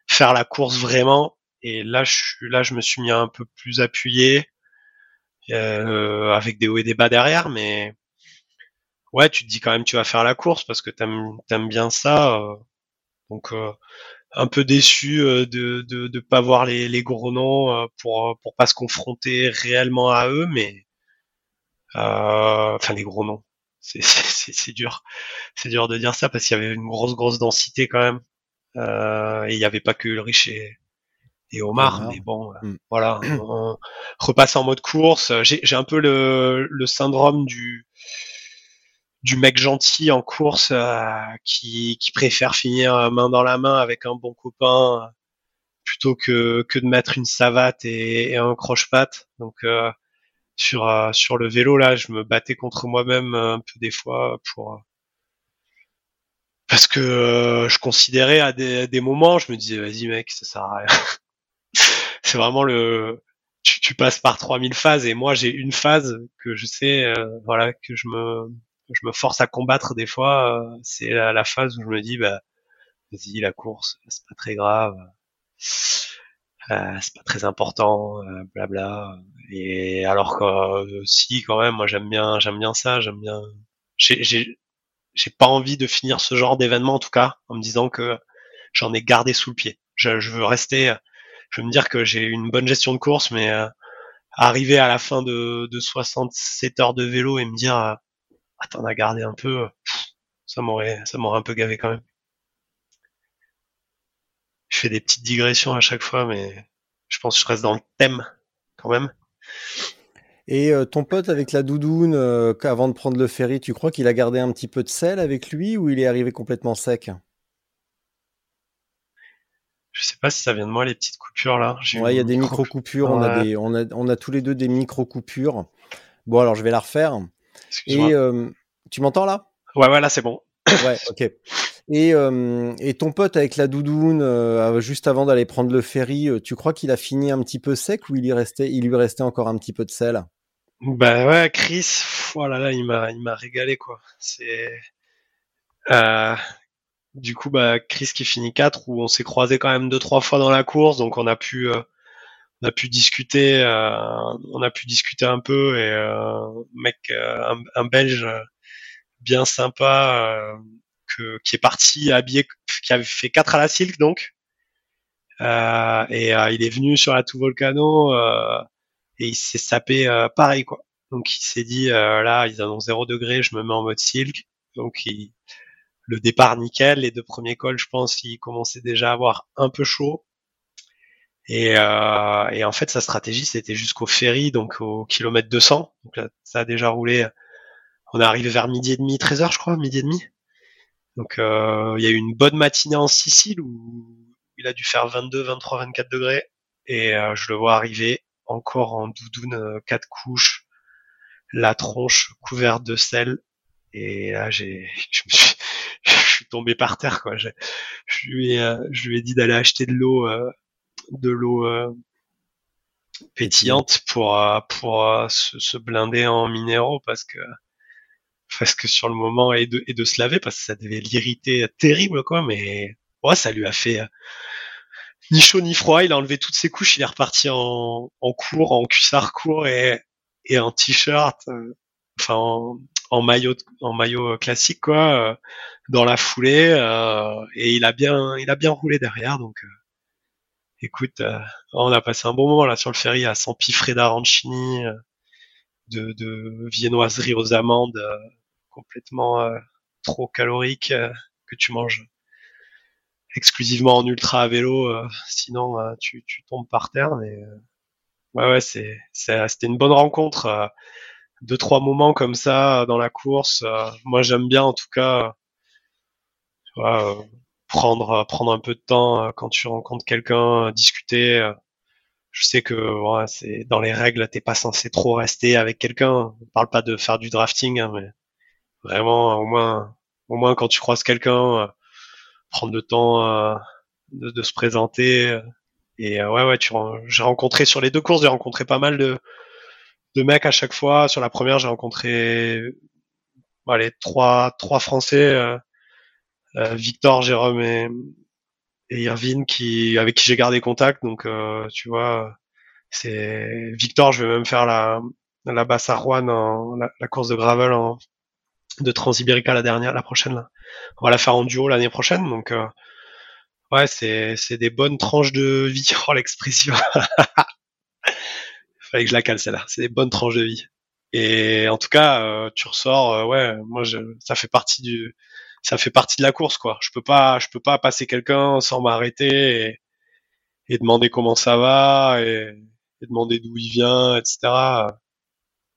Speaker 2: faire la course vraiment. Et là, je là, je me suis mis un peu plus appuyé, avec des hauts et des bas derrière. Mais ouais, tu te dis quand même, tu vas faire la course parce que t'aimes, t'aimes bien ça. donc un peu déçu de, de de pas voir les, les gros noms pour pour pas se confronter réellement à eux mais enfin les gros noms c'est dur, c'est dur de dire ça parce qu'il y avait une grosse grosse densité quand même. Euh, et il n'y avait pas que Ulrich et, et Omar, mais bon, mm. voilà. On repasse en mode course. J'ai un peu le, le syndrome du du mec gentil en course euh, qui, qui préfère finir main dans la main avec un bon copain plutôt que, que de mettre une savate et, un croche-patte. Donc euh, sur euh, sur le vélo là, je me battais contre moi-même un peu des fois pour euh, parce que euh, je considérais à des, des, moments, je me disais vas-y mec, ça sert à rien. c'est vraiment le tu, tu, passes par 3000 phases et moi j'ai une phase que je sais voilà que je me je me force à combattre des fois, c'est la, la, phase où je me dis bah vas-y la course, c'est pas très grave. Euh, c'est pas très important, euh, blabla. Et alors que euh, si quand même, moi j'aime bien, j'aime bien ça, j'aime bien. J'ai, j'ai, pas envie de finir ce genre d'événement en tout cas en me disant que j'en ai gardé sous le pied. Je, je veux rester, je veux me dire que j'ai une bonne gestion de course, mais arriver à la fin de, de 67 heures de vélo et me dire ah t'en as gardé un peu, ça m'aurait, ça m'aurait un peu gavé quand même je fais des petites digressions à chaque fois, mais je pense que je reste dans le thème quand même.
Speaker 1: Et euh, ton pote avec la doudoune, euh, avant de prendre le ferry, tu crois qu'il a gardé un petit peu de sel avec lui ou il est arrivé complètement sec?
Speaker 2: Je sais pas si ça vient de moi les petites coupures là.
Speaker 1: Ouais, il y a des micro coupures. On a des, on a, on a tous les deux des micro coupures. Bon alors je vais la refaire. Et euh, tu m'entends là?
Speaker 2: Ouais, ouais, là c'est bon.
Speaker 1: Ouais, ok. Et, euh, et, ton pote avec la doudoune, euh, juste avant d'aller prendre le ferry, euh, tu crois qu'il a fini un petit peu sec ou il, y restait, il lui restait encore un petit peu de sel?
Speaker 2: Bah ouais, Chris, voilà, là, il m'a, il m'a régalé quoi. C'est du coup bah Chris qui finit 4 où on s'est croisé quand même deux trois fois dans la course, donc on a pu on a pu discuter, on a pu discuter un peu et mec, un, Belge bien sympa qui est parti habillé, qui avait fait 4 à la Silk donc. Euh, et euh, il est venu sur la tout volcano euh, et il s'est sapé pareil quoi. Donc il s'est dit là ils annoncent 0 degré, je me mets en mode silk. Donc il, le départ nickel. Les deux premiers cols, je pense, il commençait déjà à avoir un peu chaud. Et, euh, et en fait, sa stratégie, c'était jusqu'au ferry, donc au kilomètre 200. Donc là, ça a déjà roulé. On est arrivé vers midi et demi, 13 heures, je crois, midi et demi. Donc euh, il y a eu une bonne matinée en Sicile où il a dû faire 22, 23, 24 degrés. Et euh, je le vois arriver encore en doudoune, euh, quatre couches, la tronche couverte de sel. Et là, j'ai, je me suis, je suis tombé par terre, quoi. Je, je lui ai, je lui ai dit d'aller acheter de l'eau, de l'eau pétillante pour pour se, se, blinder en minéraux parce que parce que sur le moment et de et de se laver parce que ça devait l'irriter terrible, quoi. Mais ouais, ça lui a fait ni chaud ni froid. Il a enlevé toutes ses couches. Il est reparti en, en cours, en cuissard court et, et en t-shirt, euh, enfin en, maillot, en maillot classique quoi, euh, dans la foulée. Euh, et il a bien, il a bien roulé derrière. Donc, écoute, on a passé un bon moment là sur le ferry à s'empiffrer d'arancini, de, de viennoiseries aux amandes, complètement trop caloriques que tu manges exclusivement en ultra à vélo, euh, sinon euh, tu, tombes par terre. Mais euh, ouais, ouais, c'est, c'était une bonne rencontre. deux trois moments comme ça dans la course. moi, j'aime bien en tout cas. prendre prendre un peu de temps quand tu rencontres quelqu'un, discuter. je sais que c'est dans les règles, t'es pas censé trop rester avec quelqu'un. On parle pas de faire du drafting, hein, mais vraiment au moins au moins quand tu croises quelqu'un, prendre le temps euh, de, de, se présenter. Euh, et euh, ouais, ouais, tu, j'ai rencontré sur les deux courses, j'ai rencontré pas mal de, de mecs à chaque fois. Sur la première, j'ai rencontré allez, trois, trois Français, euh, Victor, Jérôme et, et Irvine, qui, avec qui j'ai gardé contact. Donc, euh, tu vois, c'est Victor, je vais même faire la, la basse à Rouen, en, la, la, course de gravel en, de Transibérica la dernière, la prochaine. Là. On va la faire en duo l'année prochaine, donc euh, ouais, c'est c'est des bonnes tranches de vie. Oh l'expression. Fallait que je la cale celle-là. C'est des bonnes tranches de vie. Et en tout cas, euh, tu ressors. Euh, ouais, moi, je, ça fait partie du, ça fait partie de la course, quoi. Je peux pas, je peux pas passer quelqu'un sans m'arrêter et, et, demander comment ça va et, et demander d'où il vient, etc.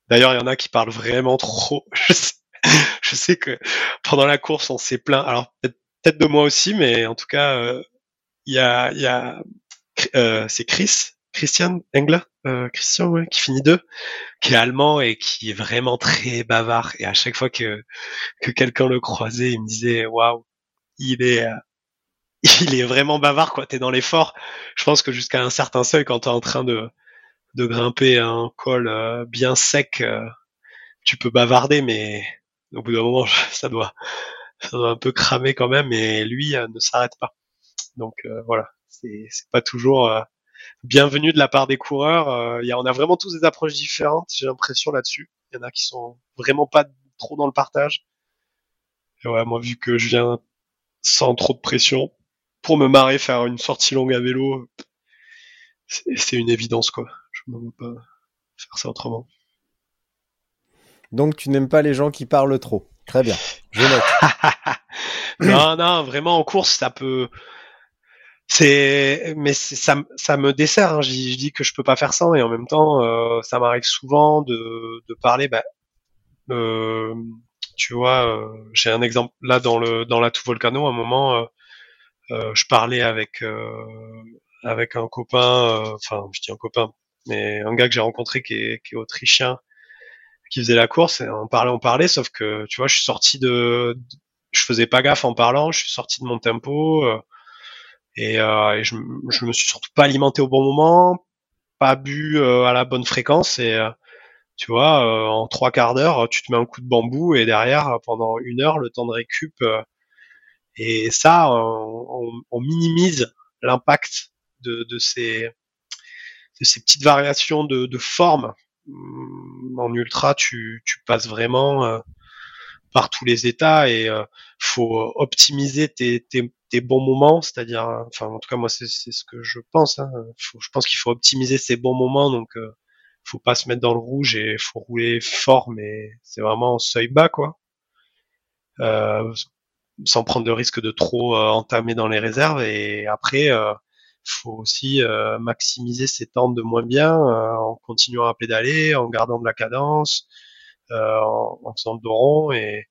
Speaker 2: D'ailleurs, il y en a qui parlent vraiment trop. je sais que pendant la course, on s'est plaint. Alors peut-être de moi aussi, mais en tout cas, euh, il y a, y a euh, c'est Chris, Christian Engler, euh, Christian, ouais, qui finit deux, qui est allemand et qui est vraiment très bavard. Et à chaque fois que que quelqu'un le croisait, il me disait waouh, il est il est vraiment bavard quoi. T'es dans l'effort. Je pense que jusqu'à un certain seuil, quand t'es en train de de grimper un col bien sec, tu peux bavarder, mais au bout d'un moment, ça doit, ça doit un peu cramer quand même, et lui euh, ne s'arrête pas. Donc euh, voilà, c'est pas toujours euh, bienvenu de la part des coureurs. y a, on a vraiment tous des approches différentes, j'ai l'impression là-dessus. Il y en a qui sont vraiment pas trop dans le partage. Et ouais, moi vu que je viens sans trop de pression, pour me marrer, faire une sortie longue à vélo, c'est une évidence quoi. Je ne peux pas faire ça autrement.
Speaker 1: Donc tu n'aimes pas les gens qui parlent trop. Très bien. Je note.
Speaker 2: non, non, vraiment en course, ça peut. C'est, mais ça, me dessert. Hein. Je, dis, que je peux pas faire ça, et en même temps, euh, ça m'arrive souvent de, parler. Bah, euh, tu vois, euh, j'ai un exemple là dans le dans la tout volcano. À un moment, je parlais avec un copain. Enfin, je dis un copain, mais un gars que j'ai rencontré qui est autrichien qui faisait la course et on parlait, on parlait, sauf que tu vois, je suis sorti de, je faisais pas gaffe en parlant, je suis sorti de mon tempo euh, et, euh, et je, me suis surtout pas alimenté au bon moment, pas bu euh, à la bonne fréquence et euh, tu vois, euh, en trois quarts d'heure, tu te mets un coup de bambou et derrière pendant une heure le temps de récup et ça, on, on minimise l'impact de, de, ces de ces petites variations de, de forme en ultra, tu, tu passes vraiment euh, par tous les états et euh, faut optimiser tes, tes, tes bons moments, c'est-à-dire, enfin en tout cas moi c'est ce que je pense. Hein, faut, je pense qu'il faut optimiser ces bons moments, donc euh, faut pas se mettre dans le rouge et faut rouler fort, mais c'est vraiment seuil bas quoi. Euh, sans prendre le risque de trop entamer dans les réserves. Et après, faut aussi maximiser ses temps de moins bien en continuant à pédaler, en gardant de la cadence, en, en faisant le et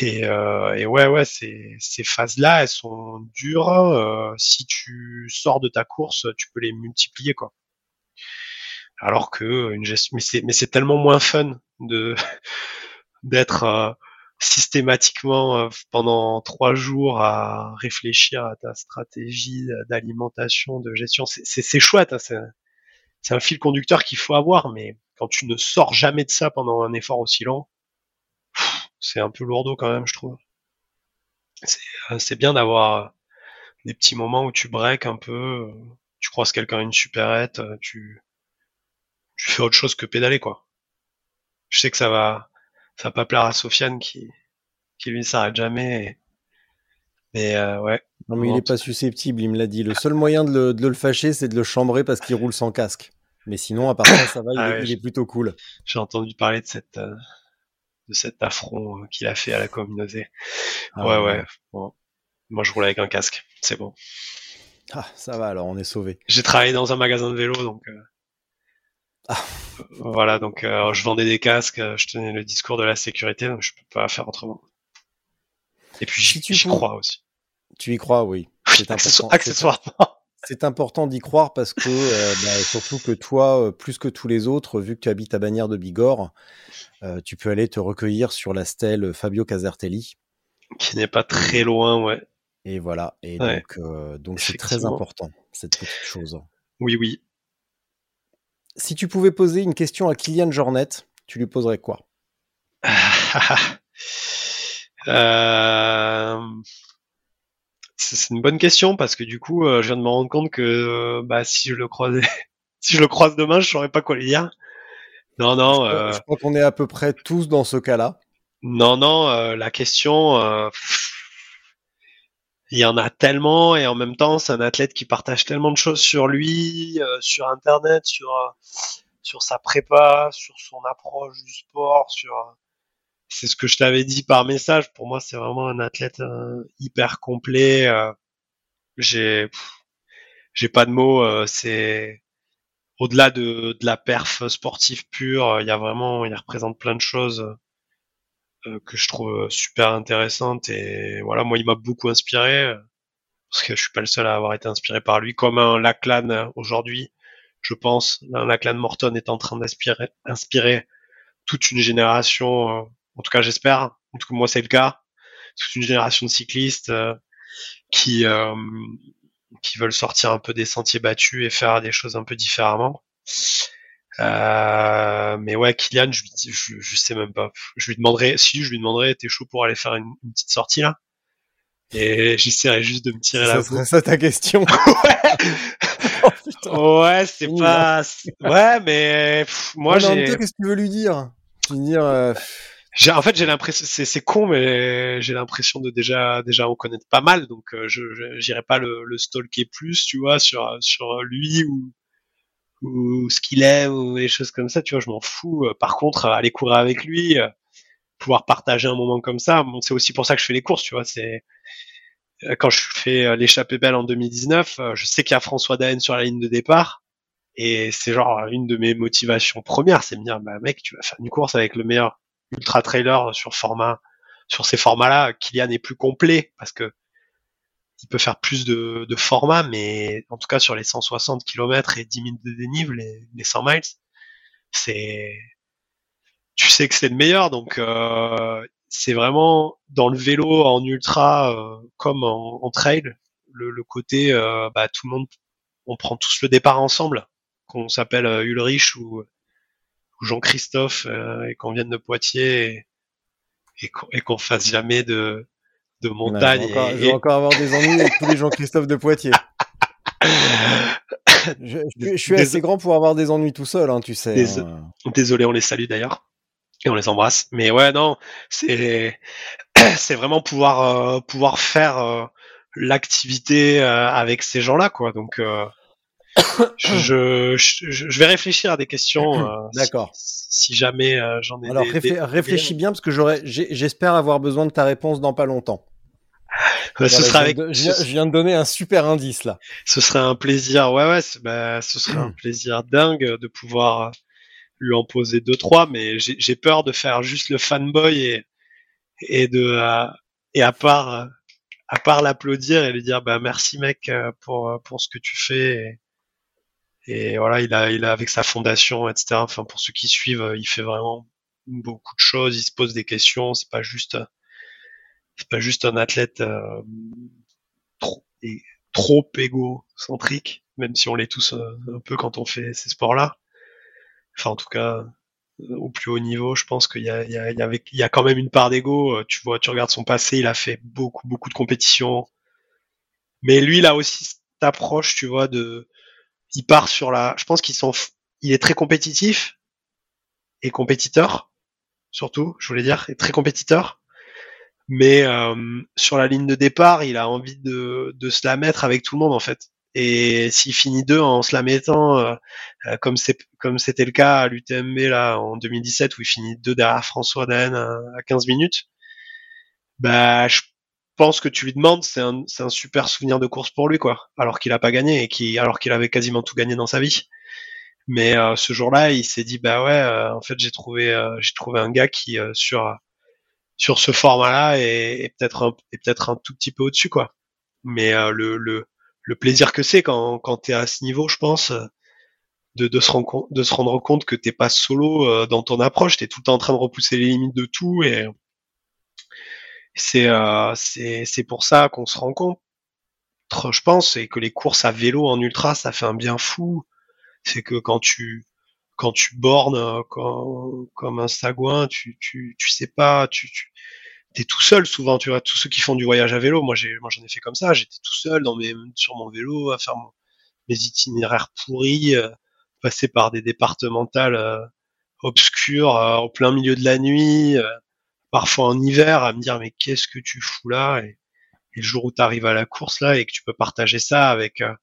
Speaker 2: et, euh, et ouais, ouais, ces, ces phases-là, elles sont dures. Euh, si tu sors de ta course, tu peux les multiplier, quoi. Alors que une gestion, mais c'est, mais c'est tellement moins fun de d'être euh, systématiquement euh, pendant trois jours à réfléchir à ta stratégie d'alimentation, de gestion. C'est, chouette, hein, c'est, un fil conducteur qu'il faut avoir, mais quand tu ne sors jamais de ça pendant un effort aussi long, c'est un peu lourdeau quand même, je trouve. C'est euh, bien d'avoir euh, des petits moments où tu breaks un peu, tu croises quelqu'un à une supérette, tu, tu fais autre chose que pédaler, quoi. Je sais que ça va, ça va pas plaire à Sofiane qui, qui lui s'arrête jamais. Mais ouais.
Speaker 1: Non mais il est pas susceptible, il me l'a dit. Le seul moyen de le, de le fâcher, c'est de le chambrer parce qu'il roule sans casque. Mais sinon, à part ça, ça va, il, ah est, plutôt cool.
Speaker 2: J'ai entendu parler de cette, de cet affront euh, qu'il a fait à la communauté. Ah ouais, ouais. Bon. Moi, je roule avec un casque. C'est bon.
Speaker 1: Ah, ça va, alors on est sauvé.
Speaker 2: J'ai travaillé dans un magasin de vélo, donc. Euh, ah. Voilà, donc euh, je vendais des casques, je tenais le discours de la sécurité, donc je peux pas faire autrement. Et puis j'y crois aussi.
Speaker 1: Tu y crois, oui.
Speaker 2: C'est accessoirement.
Speaker 1: C'est important d'y croire parce que, bah, surtout que toi, plus que tous les autres, vu que tu habites à Bagnères de Bigorre, euh, tu peux aller te recueillir sur la stèle Fabio Casertelli.
Speaker 2: Qui n'est pas très loin, ouais.
Speaker 1: Et voilà. Et donc, euh, donc c'est très important, cette petite chose.
Speaker 2: Oui, oui.
Speaker 1: Si tu pouvais poser une question à Kylian Jornet, tu lui poserais quoi?
Speaker 2: Euh... C'est une bonne question parce que du coup, je viens de me rendre compte que bah, si je le croisais, si je le croise demain, je saurais pas quoi lui dire. Non, non.
Speaker 1: Euh... Je crois qu'on est à peu près tous dans ce cas-là.
Speaker 2: Non, non, euh, la question, euh, il y en a tellement et en même temps, c'est un athlète qui partage tellement de choses sur lui, euh, sur Internet, sur sur sa prépa, sur son approche du sport, sur c'est ce que je t'avais dit par message. Pour moi, c'est vraiment un athlète hyper complet. j'ai j'ai pas de mots. c'est au-delà de, de, la perf sportive pure, il y a vraiment, il représente plein de choses euh, que je trouve super intéressantes et voilà, moi il m'a beaucoup inspiré parce que je suis pas le seul à avoir été inspiré par lui, comme un Lachlan aujourd'hui, je pense, un Lachlan Morton est en train d'inspirer, inspirer toute une génération, euh, en tout cas j'espère, en tout cas moi c'est le cas, toute une génération de cyclistes euh, qui qui veulent sortir un peu des sentiers battus et faire des choses un peu différemment. Euh, mais ouais, Kylian, je, je, je, sais même pas. Je lui demanderai, si je lui demanderais, t'es chaud pour aller faire une, petite sortie là? Et j'essaierai juste de me tirer
Speaker 1: ça
Speaker 2: la.
Speaker 1: C'est ça ta question
Speaker 2: oh, Ouais, c'est pas. Ouais, mais moi j'ai.
Speaker 1: Qu'est-ce que tu veux lui dire? Tu veux dire. Euh,
Speaker 2: en fait, j'ai l'impression, c'est, c'est con, mais j'ai l'impression de déjà, déjà en connaître pas mal, donc euh, je, j'irai pas le, le stalker plus, tu vois, sur, sur lui ou, ou ce qu'il est ou des choses comme ça, tu vois, je m'en fous. Par contre, aller courir avec lui, euh, pouvoir partager un moment comme ça, bon, c'est aussi pour ça que je fais les courses, tu vois, c'est euh, quand je fais l'échappée belle en 2019, je sais qu'il y a François Daen sur la ligne de départ. Et c'est genre une de mes motivations premières, c'est me dire, bah mec, tu vas faire une course avec le meilleur ultra trailer sur format, sur ces formats-là, Kylian est plus complet parce que il peut faire plus de, de formats, mais en tout cas sur les 160 km et 10 minutes de dénive, les, les 100 miles, c'est, tu sais que c'est le meilleur, donc euh, c'est vraiment dans le vélo en ultra euh, comme en, en, trail, le, le côté, euh, bah, tout le monde, on prend tous le départ ensemble, qu'on s'appelle Ulrich ou Jean-Christophe euh, et qu'on vienne de Poitiers et, et qu'on fasse jamais de, de montagne.
Speaker 1: je, vais encore, avoir des ennuis avec tous les Jean-Christophe de Poitiers. je, suis assez grand pour avoir des ennuis tout seul, hein, tu sais.
Speaker 2: Hein. Désolé, on les salue d'ailleurs et on les embrasse. Mais ouais, non, c'est c'est vraiment pouvoir euh, pouvoir faire euh, l'activité avec ces gens-là, quoi. Donc je, je, vais réfléchir à des questions. Euh,
Speaker 1: D'accord.
Speaker 2: Si, jamais euh, j'en ai.
Speaker 1: Alors réfléchis bien parce que j'aurais, j'espère avoir besoin de ta réponse dans pas longtemps.
Speaker 2: Ce sera avec...
Speaker 1: je, viens, de donner un super indice là.
Speaker 2: Ce serait un plaisir, ouais ouais, bah, ce serait un plaisir dingue de pouvoir lui en poser deux trois, mais j'ai peur de faire juste le fanboy et et de et à part à part l'applaudir et lui dire bah merci mec pour pour ce que tu fais et voilà, il a, il a avec sa fondation, etc. Enfin, pour ceux qui suivent, il fait vraiment beaucoup de choses. Il se pose des questions. C'est pas juste, c'est pas juste un athlète euh, trop, et, trop égocentrique, même si on l'est tous euh, un peu quand on fait ces sports-là. Enfin, en tout cas, au plus haut niveau, je pense qu'il y a, il y a, y, a quand même une part d'ego. Tu vois, tu regardes son passé, il a fait beaucoup, beaucoup de compétitions. Mais lui, il a aussi cette approche, tu vois, de il part sur la. Je pense qu'il s'en. Il est très compétitif et compétiteur, surtout. Je voulais dire, est très compétiteur. Mais euh, sur la ligne de départ, il a envie de, de se la mettre avec tout le monde en fait. Et s'il finit deux en se la mettant, euh, euh, comme c'est comme c'était le cas à l'UTMB là en 2017 où il finit deux derrière François Daen à 15 minutes, bah je pense que tu lui demandes, c'est un, un super souvenir de course pour lui, quoi. Alors qu'il a pas gagné et qui, alors qu'il avait quasiment tout gagné dans sa vie. Mais euh, ce jour-là, il s'est dit, bah ouais, euh, en fait, j'ai trouvé, euh, j'ai trouvé un gars qui sur sur ce format-là est, peut-être un, peut-être un tout petit peu au-dessus, quoi. Mais le, le le plaisir que c'est quand quand t'es à ce niveau, je pense. De, de, se rendre, de se rendre compte que t'es pas solo dans ton approche, t'es tout le temps en train de repousser les limites de tout et, c'est euh, c'est c'est pour ça qu'on se rend compte, je pense, et que les courses à vélo en ultra, ça fait un bien fou. C'est que quand tu quand tu bornes euh, comme, un sagouin, tu, tu, tu sais pas, tu, tu es tout seul souvent, tu vois, tous ceux qui font du voyage à vélo, moi j'ai j'en ai fait comme ça, j'étais tout seul dans mes sur mon vélo à faire mes itinéraires pourris, euh, passer par des départementales euh, obscures au plein milieu de la nuit, parfois en hiver à me dire mais qu'est-ce que tu fous là? Et, le jour où tu arrives à la course là et que tu peux partager ça avec euh,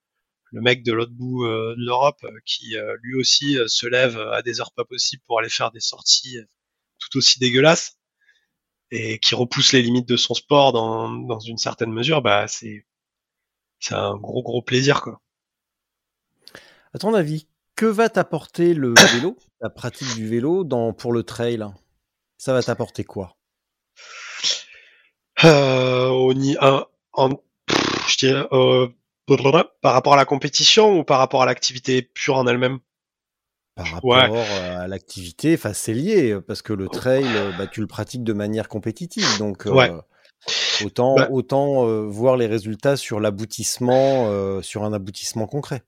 Speaker 2: le mec de l'autre bout euh, de l'Europe euh, qui lui aussi se lève à des heures pas possibles pour aller faire des sorties tout aussi dégueulasses et qui repousse les limites de son sport dans, dans une certaine mesure, bah c'est c'est un gros gros plaisir quoi.
Speaker 1: À ton avis, que va t'apporter le vélo, la pratique du vélo dans pour le trail? Ça va t'apporter quoi?
Speaker 2: Euh, je dirais, euh, par rapport à la compétition ou par rapport à l'activité pure en elle-même?
Speaker 1: Par rapport à l'activité, enfin c'est lié parce que le trail, bah, tu le pratiques de manière compétitive, donc euh, autant bah autant voir les résultats sur l'aboutissement, sur un aboutissement concret.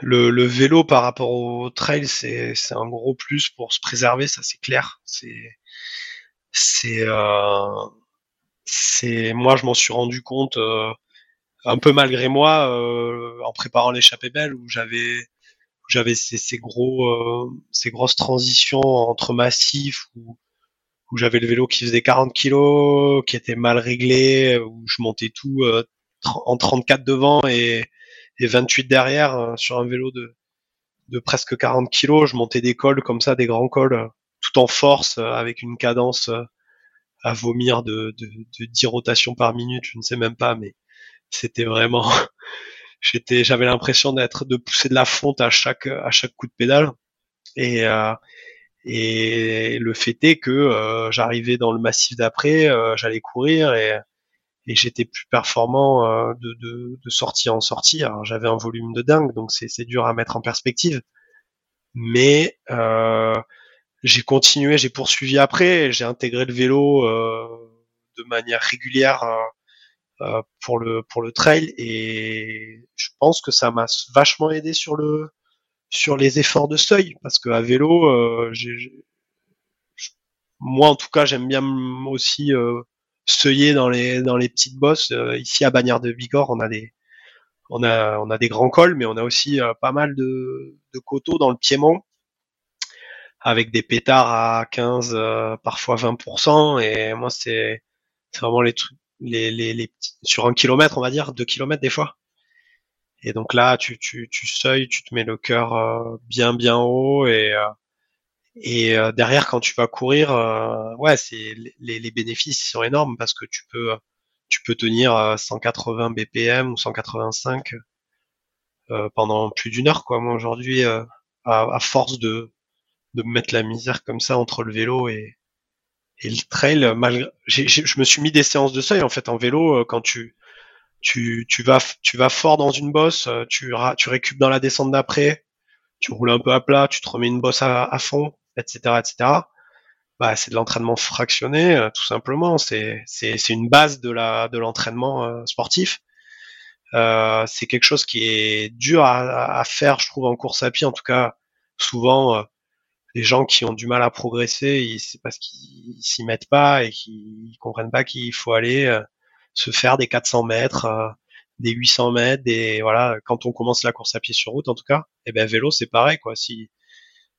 Speaker 2: Le, le, vélo par rapport au trail, c'est un gros plus pour se préserver, ça c'est clair. C'est c'est euh, moi je m'en suis rendu compte euh, un peu malgré moi euh, en préparant l'échappée belle où j'avais j'avais ces, ces, gros euh, grosses transitions entre massifs où, j'avais le vélo qui faisait 40 kilos qui était mal réglé où je montais tout en 34 devant et, et 28 derrière sur un vélo de presque 40 kilos. Je montais des cols comme ça des grands cols tout en force avec une cadence à vomir de, de, de 10 rotations par minute, je ne sais même pas, mais c'était vraiment, j'étais, j'avais l'impression d'être, de pousser de la fonte à chaque, à chaque coup de pédale. Et, euh, et le fait est que euh, j'arrivais dans le massif d'après, euh, j'allais courir et, j'étais plus performant de, de, de, sortie en sortie. J'avais un volume de dingue, donc c'est dur à mettre en perspective. Mais j'ai continué, j'ai poursuivi après, j'ai intégré le vélo de manière régulière euh, euh, pour le pour le trail et je pense que ça m'a vachement aidé sur le sur les efforts de seuil parce que à vélo, euh, moi en tout cas j'aime bien aussi euh, seuiller dans les dans les petites bosses. ici à Bagnères de Bigorre, on a des on a on a des grands cols, mais on a aussi pas mal de, de coteaux dans le Piémont avec des pétards à 15, euh, parfois 20%. Et moi, c'est vraiment les trucs, les, les, sur un kilomètre, on va dire, deux kilomètres des fois. Et donc là, tu, tu, tu tu te mets le cœur euh, bien bien haut et euh, euh, derrière quand tu vas courir, ouais, c'est les, bénéfices sont énormes parce que tu peux tu peux tenir 180 BPM ou 185 pendant plus d'une heure quoi. Moi aujourd'hui, à, force de de mettre la misère comme ça entre le vélo et et le trail, malgré, je me suis mis des séances de seuil en fait en vélo quand tu tu, tu vas tu vas fort dans une bosse, euh, tu tu récupères dans la descente d'après, tu roules un peu à plat, tu te remets une bosse à, fond, etc., etc. Bah, c'est de l'entraînement fractionné, euh, tout simplement. C'est c'est une base de la de l'entraînement euh, sportif. Euh, c'est quelque chose qui est dur à, à, faire, je trouve, en course à pied. En tout cas, souvent, les gens qui ont du mal à progresser, c'est parce qu'ils s'y mettent pas et qu'ils comprennent pas qu'il faut aller se faire des 400 mètres, euh, des 800 mètres, des voilà. Quand on commence la course à pied sur route, en tout cas, et eh ben vélo c'est pareil quoi. Si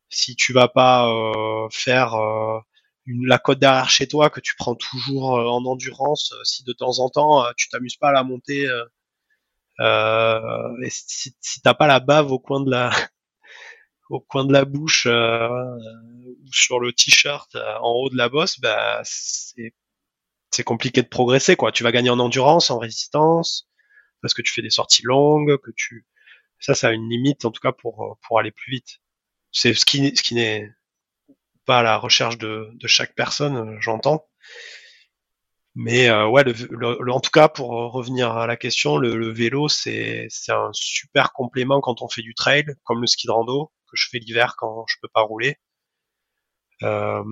Speaker 2: si tu vas pas euh, faire euh, la côte derrière chez toi que tu prends toujours en endurance, si de temps en temps tu t'amuses pas à la monter, et si, si t'as pas la bave au coin de la au coin de la bouche ou sur le t-shirt en haut de la bosse, bah c'est c'est compliqué de progresser, quoi. Tu vas gagner en endurance, en résistance, parce que tu fais des sorties longues, que tu, ça, ça a une limite, en tout cas, pour, pour aller plus vite. C'est ce qui, ce qui n'est pas à la recherche de, de chaque personne, j'entends. Mais euh, ouais, le, en tout cas, pour revenir à la question, le, vélo, c'est un super complément quand on fait du trail, comme le ski de rando je fais l'hiver quand je peux pas rouler. Euh,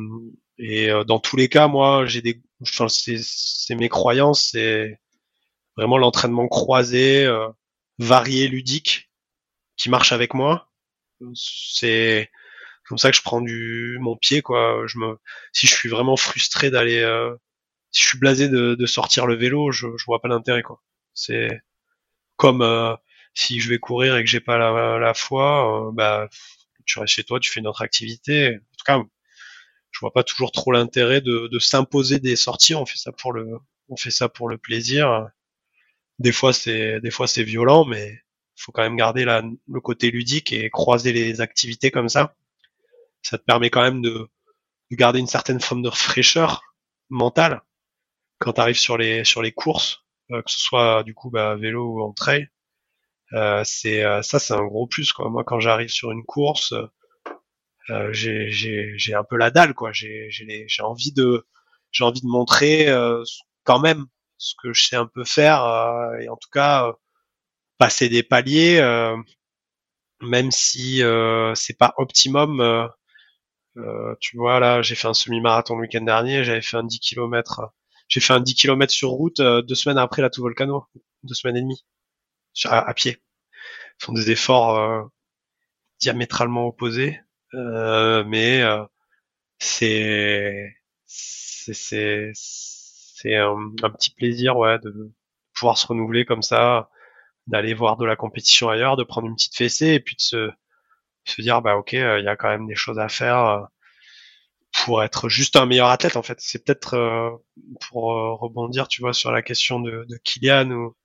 Speaker 2: et euh, dans tous les cas, moi, j'ai des, enfin, c'est mes croyances, c'est vraiment l'entraînement croisé, euh, varié, ludique, qui marche avec moi. C'est comme ça que je prends du mon pied, quoi. Je me, si je suis vraiment frustré d'aller, euh, si je suis blasé de, de, sortir le vélo, je, je vois pas l'intérêt, quoi. C'est comme euh, si je vais courir et que j'ai pas la, la foi, bah tu restes chez toi, tu fais une autre activité. En tout cas, je vois pas toujours trop l'intérêt de, de s'imposer des sorties. On fait ça pour le, on fait ça pour le plaisir. Des fois c'est, des fois c'est violent, mais faut quand même garder la, le côté ludique et croiser les activités comme ça. Ça te permet quand même de, de garder une certaine forme de fraîcheur mentale quand tu arrives sur les sur les courses, euh, que ce soit du coup bah, vélo ou en trail. Euh, c'est euh, ça c'est un gros plus quoi. Moi quand j'arrive sur une course, euh, j'ai un peu la dalle quoi. J'ai envie de j'ai envie de montrer euh, quand même ce que je sais un peu faire euh, et en tout cas passer des paliers même si c'est pas optimum tu vois là j'ai fait un semi-marathon le week-end dernier j'avais fait un 10 km j'ai fait un 10 km sur route deux semaines après la tout volcano deux semaines et demie à pied ce sont des efforts diamétralement opposés euh, mais euh, c'est c'est c'est un, petit plaisir ouais de pouvoir se renouveler comme ça d'aller voir de la compétition ailleurs de prendre une petite fessée et puis de se se dire bah ok euh, il y a quand même des choses à faire pour être juste un meilleur athlète en fait. C'est peut-être pour rebondir tu vois sur la question de, de Kylian ou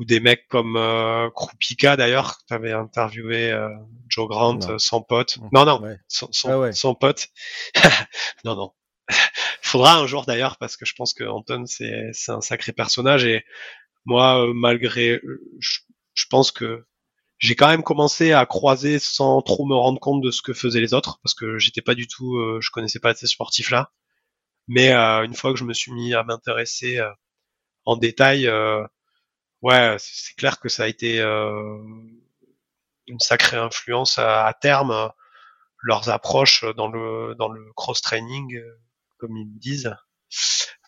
Speaker 2: ou des mecs comme euh, Krupika d'ailleurs, tu avais interviewé euh, Joe Grant euh, sans pote. Non, non, sans, sans, ah pote. non, non. Faudra un jour d'ailleurs parce que je pense que Anton c'est c'est un sacré personnage et moi euh, malgré je, je pense que j'ai quand même commencé à croiser sans trop me rendre compte de ce que faisaient les autres parce que j'étais pas du tout je connaissais pas ces sportifs là mais une fois que je me suis mis à m'intéresser en détail ouais, c'est clair que ça a été euh, une sacrée influence à, terme euh, leurs approches dans le dans le cross training, euh, comme ils me disent,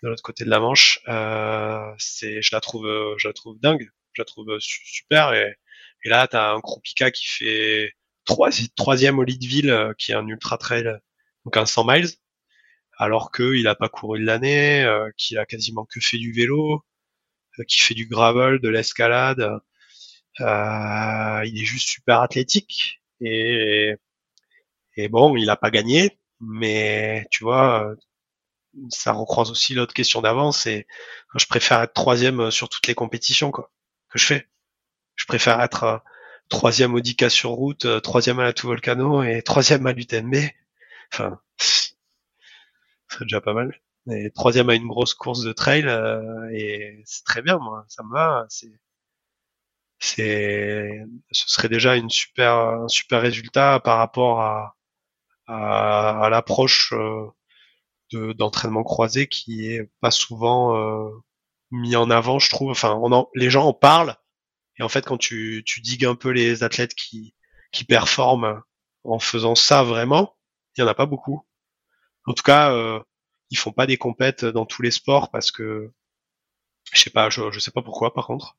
Speaker 2: de l'autre côté de la Manche. Euh, c'est, je la trouve, je la trouve dingue, je la trouve super. Et, et là, t'as un Krupika qui fait troisième au Leadville, qui est un ultra trail, donc un 100 miles, alors qu'il a pas couru de l'année, qu'il a quasiment que fait du vélo, euh, qui fait du gravel, de l'escalade. Euh, il est juste super athlétique et, et bon, il a pas gagné, mais tu vois, ça recroise aussi l'autre question d'avant, c'est je préfère être troisième sur toutes les compétitions quoi, que je fais. je préfère être troisième au 10K sur route, troisième à la tout volcano et troisième à l'UTMB. Enfin, c'est déjà pas mal. Et troisième à une grosse course de trail et c'est très bien, moi, ça me va. C'est c'est ce serait déjà une super un super résultat par rapport à à, l'approche euh, d'entraînement croisé qui est pas souvent euh, mis en avant, je trouve. Enfin, on les gens en parlent et en fait, quand tu, tu digues un peu les athlètes qui qui performent en faisant ça vraiment, il y en a pas beaucoup. En tout cas, euh, ils font pas des compètes dans tous les sports parce que je sais pas, je, je sais pas pourquoi par contre.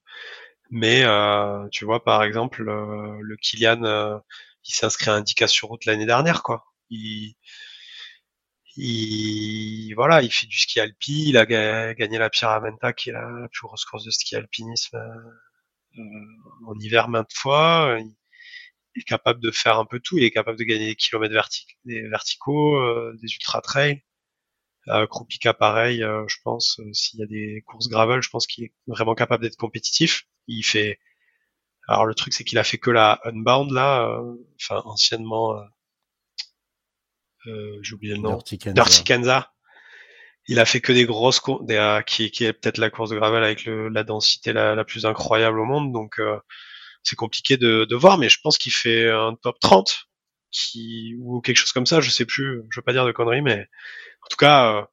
Speaker 2: Mais euh, tu vois, par exemple, euh, le Kylian, euh, il s'est inscrit à Indica sur route l'année dernière, quoi. Il, il, voilà, il fait du ski alpi, il a gagné la Pyramenta, qui est la, plus grosse course de ski alpinisme en hiver maintes fois. Il est capable de faire un peu tout. Il est capable de gagner des kilomètres verticaux, des ultra trails. Euh, Krupika pareil, je pense. S'il y a des courses gravel, je pense qu'il est vraiment capable d'être compétitif. Il fait. Alors le truc c'est qu'il a fait que la Unbound là, euh, enfin anciennement, euh, euh, j'ai oublié le nom, Dirty Kanza. Il a fait que des grosses courses, qui, qui est peut-être la course de gravel avec le, la densité la, la, plus incroyable au monde, donc c'est compliqué de, de, voir, mais je pense qu'il fait un top 30 qui ou quelque chose comme ça, je sais plus, je veux pas dire de conneries, mais en tout cas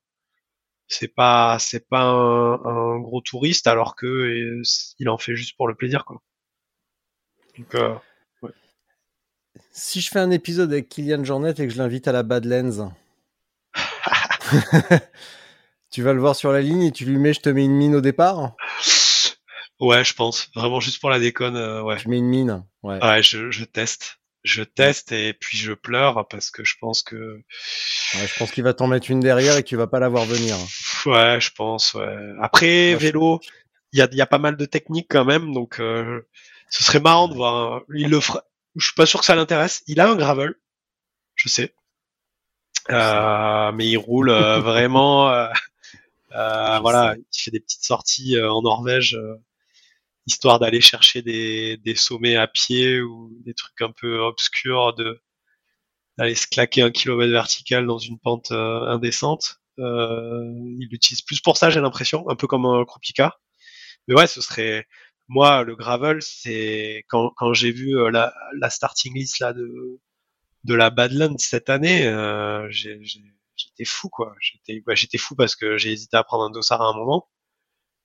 Speaker 2: c'est pas c'est pas un, gros touriste alors que euh, il en fait juste pour le plaisir quoi. Donc, euh,
Speaker 1: Si je fais un épisode avec Kylian Jornet et que je l'invite à la Badlands, tu vas le voir sur la ligne et tu lui mets je te mets une mine au départ?
Speaker 2: Ouais, je pense. Vraiment juste pour la déconne, euh, ouais.
Speaker 1: Je mets une mine.
Speaker 2: Ouais, ouais je, je teste je teste et puis je pleure parce que je pense que.
Speaker 1: Ouais, je pense qu'il va t'en mettre une derrière et que tu vas pas la voir venir.
Speaker 2: Ouais, je pense. Ouais. Après vélo, il y a, y a pas mal de techniques quand même, donc euh, ce serait marrant de voir. Il le fera. Je suis pas sûr que ça l'intéresse. Il a un gravel, je sais, euh, mais il roule euh, vraiment. Euh, euh, voilà, il fait des petites sorties en Norvège histoire d'aller chercher des, sommets à pied ou des trucs un peu obscurs, de d'aller se claquer un kilomètre vertical dans une pente euh, indécente. Euh, il l'utilise plus pour ça, j'ai l'impression, un peu comme un Krupika. Mais ouais, ce serait moi le gravel, c'est quand, j'ai vu euh, la, la starting list là de de la Badland cette année, euh, j'étais fou quoi. J'étais bah, j'étais fou parce que j'ai hésité à prendre un dossard à un moment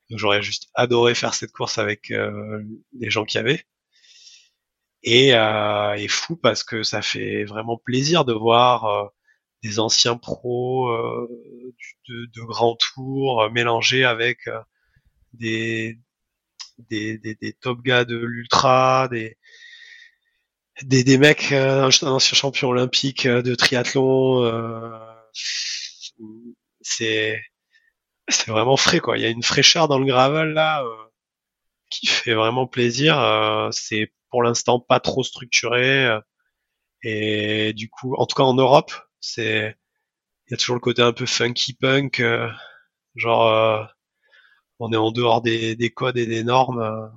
Speaker 2: j'aurais juste adoré faire cette course avec euh, les gens qui avaient. Et, euh, et, fou parce que ça fait vraiment plaisir de voir euh, des anciens pros euh, de, de grands tours mélangés avec des, des, des, des, top gars de l'ultra, des, des, des mecs, un ancien champion olympique de triathlon. c'est c'est vraiment frais quoi. Il y a une fraîcheur dans le gravel là euh, qui fait vraiment plaisir. Euh, c'est pour l'instant pas trop structuré euh, et du coup, en tout cas en Europe, c'est il y a toujours le côté un peu funky punk, genre on est en dehors des, des, codes et des normes.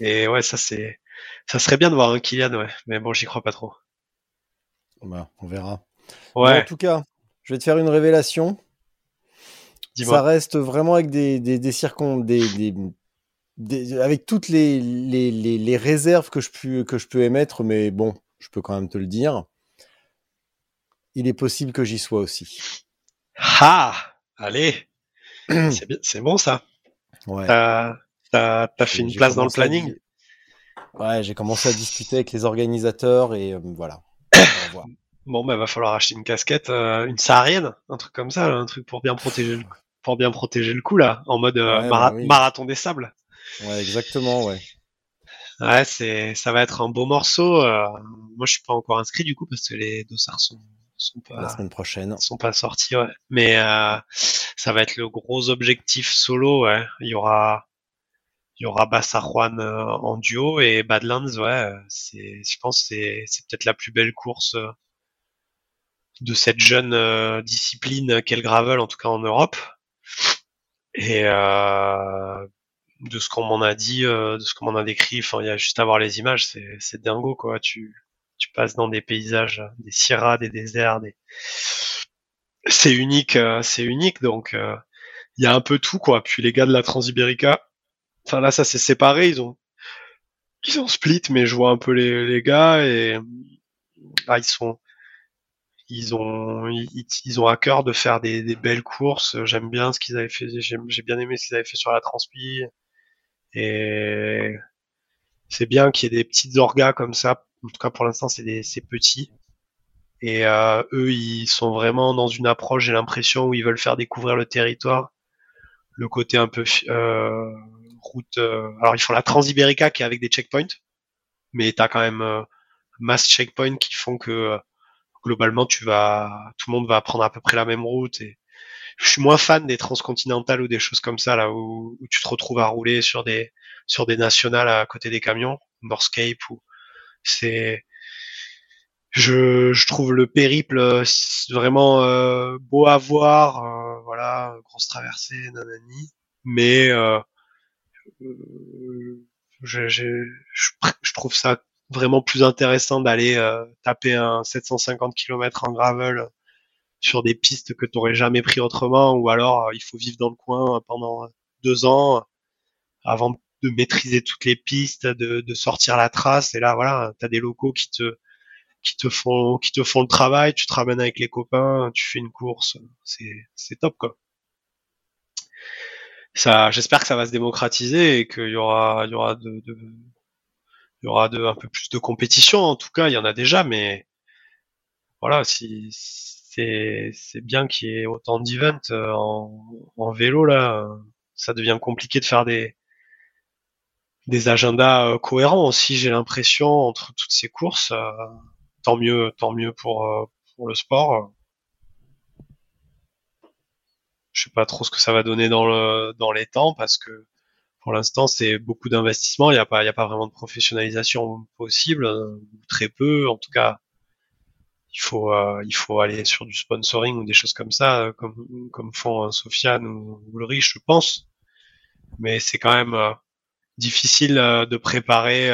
Speaker 2: et ouais, ça c'est ça serait bien de voir un Kylian, ouais. Mais bon, j'y crois pas trop.
Speaker 1: Bah, on verra. Ouais. en tout cas, je vais te faire une révélation. Ça reste vraiment avec des, des, des des, avec toutes les, les, les, réserves que je, peux, que je peux émettre, mais bon, je peux quand même te le dire. Il est possible que j'y sois aussi.
Speaker 2: Ah Allez C'est bon ça Ouais. T'as fait une place dans le planning?
Speaker 1: Ouais, j'ai commencé à discuter avec les organisateurs et euh, voilà.
Speaker 2: bon, bah va falloir acheter une casquette, euh, une saharienne, un truc comme ça, un truc pour bien protéger le pour bien protéger le coup là, en mode euh, bah marathon des sables.
Speaker 1: Ouais, exactement, ouais.
Speaker 2: Ouais, c'est, ça va être un beau morceau. Euh, moi, je suis pas encore inscrit du coup parce que les dossards sont, sont pas
Speaker 1: la semaine prochaine,
Speaker 2: sont pas sortis. Ouais. Mais euh, ça va être le gros objectif solo. Ouais. Il y aura, il y aura Bassa Juan en duo et Badlands. Ouais, c'est, je pense, c'est, c'est peut-être la plus belle course de cette jeune discipline qu'est le gravel, en tout cas en Europe. Et euh, de ce qu'on m'en a dit, de ce qu'on m'en a décrit. Enfin, il y a juste à voir les images, c'est c'est dingo quoi. Tu tu passes dans des paysages, des sierras, des déserts, des c'est unique, c'est unique. Donc il y a un peu tout quoi. Puis les gars de la Transibérica, enfin là ça s'est séparé, ils ont ils ont split, mais je vois un peu les, les gars et ah, ils sont ils ont ils, ont à cœur de faire des, des belles courses. J'aime bien ce qu'ils avaient fait. J'ai bien aimé ce qu'ils avaient fait sur la Transpi et c'est bien qu'il y ait des petites orgas comme ça. En tout cas pour l'instant c'est c'est petit et euh, eux ils sont vraiment dans une approche. J'ai l'impression où ils veulent faire découvrir le territoire, le côté un peu euh, route. Euh, alors ils font la Transibérica qui est avec des checkpoints, mais t'as quand même euh, mass checkpoints qui font que euh, globalement tu vas, tout le monde va prendre à peu près la même route. Et je suis moins fan des transcontinentales ou des choses comme ça là où, tu te retrouves à rouler sur des sur des nationales à côté des camions, Northcape ou c'est je, je, trouve le périple vraiment euh, beau à voir, euh, voilà, grosse traversée, nanani, mais euh, je, je, je, trouve ça vraiment plus intéressant d'aller euh, taper un 750 km en gravel sur des pistes que tu jamais pris autrement, ou alors euh, il faut vivre dans le coin pendant deux ans avant de maîtriser toutes les pistes, de, de sortir la trace. Et là, voilà, tu as des locaux qui te qui te font qui te font le travail, tu te ramènes avec les copains, tu fais une course, c'est c'est top quoi. Ça, j'espère que ça va se démocratiser et qu'il y aura, il y aura de, de, il y aura de, un peu plus de compétition. En tout cas, il y en a déjà, mais voilà, si c'est, c'est bien qu'il y ait autant d'events euh, en, en vélo là, ça devient compliqué de faire des, des agendas euh, cohérents aussi. J'ai l'impression entre toutes ces courses, euh, tant mieux, tant mieux pour pour le sport. Je sais pas trop ce que ça va donner dans le dans les temps parce que pour l'instant c'est beaucoup d'investissement. Il n'y a pas il a pas vraiment de professionnalisation possible, euh, très peu. En tout cas, il faut euh, il faut aller sur du sponsoring ou des choses comme ça, euh, comme comme font Sofiane ou, ou Ulrich, je pense. Mais c'est quand même difficile de préparer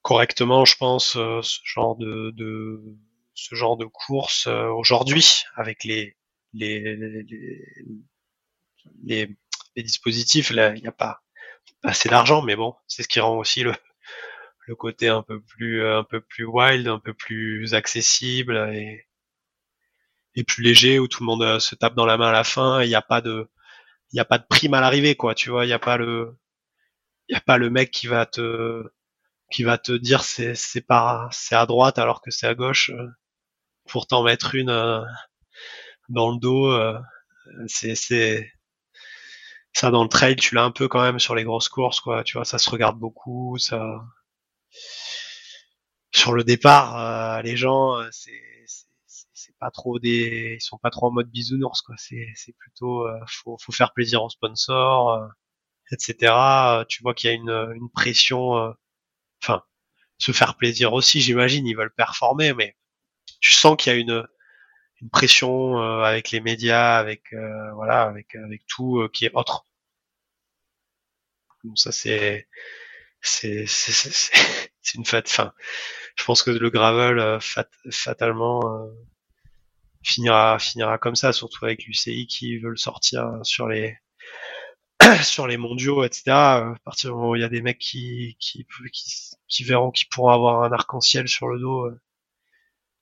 Speaker 2: correctement, je pense, ce genre de, de ce genre de course aujourd'hui avec les les, les, les, dispositifs. Là, il n'y a pas assez d'argent, mais bon, c'est ce qui rend aussi le, le côté un peu plus un peu plus wild, un peu plus accessible et, et plus léger où tout le monde euh, se tape dans la main à la fin. Il n'y a pas de il y a pas de prime à l'arrivée quoi. Tu vois, il n'y a pas le il y a pas le mec qui va te qui va te dire c'est c'est pas c'est à droite alors que c'est à gauche pour t'en mettre une euh, dans le dos, euh, c'est c'est ça dans le trail, tu l'as un peu quand même sur les grosses courses, quoi. Tu vois, ça se regarde beaucoup, ça. Sur le départ, euh, les gens, c'est c'est pas trop des, ils sont pas trop en mode bisounours, quoi. C'est plutôt, faut faut faire plaisir aux sponsors, etc. Tu vois qu'il y a une une pression, enfin, se faire plaisir aussi, j'imagine. Ils veulent performer, mais tu sens qu'il y a une une pression euh, avec les médias, avec euh, voilà, avec avec tout euh, qui est autre. Ça c'est c'est c'est une fête. Enfin, je pense que le gravel fatalement finira finira comme ça, surtout avec l'UCI qui veut le sortir sur les sur les mondiaux, etc. À partir du moment où il y a des mecs qui qui qui, qui verront qu'ils pourront avoir un arc-en-ciel sur le dos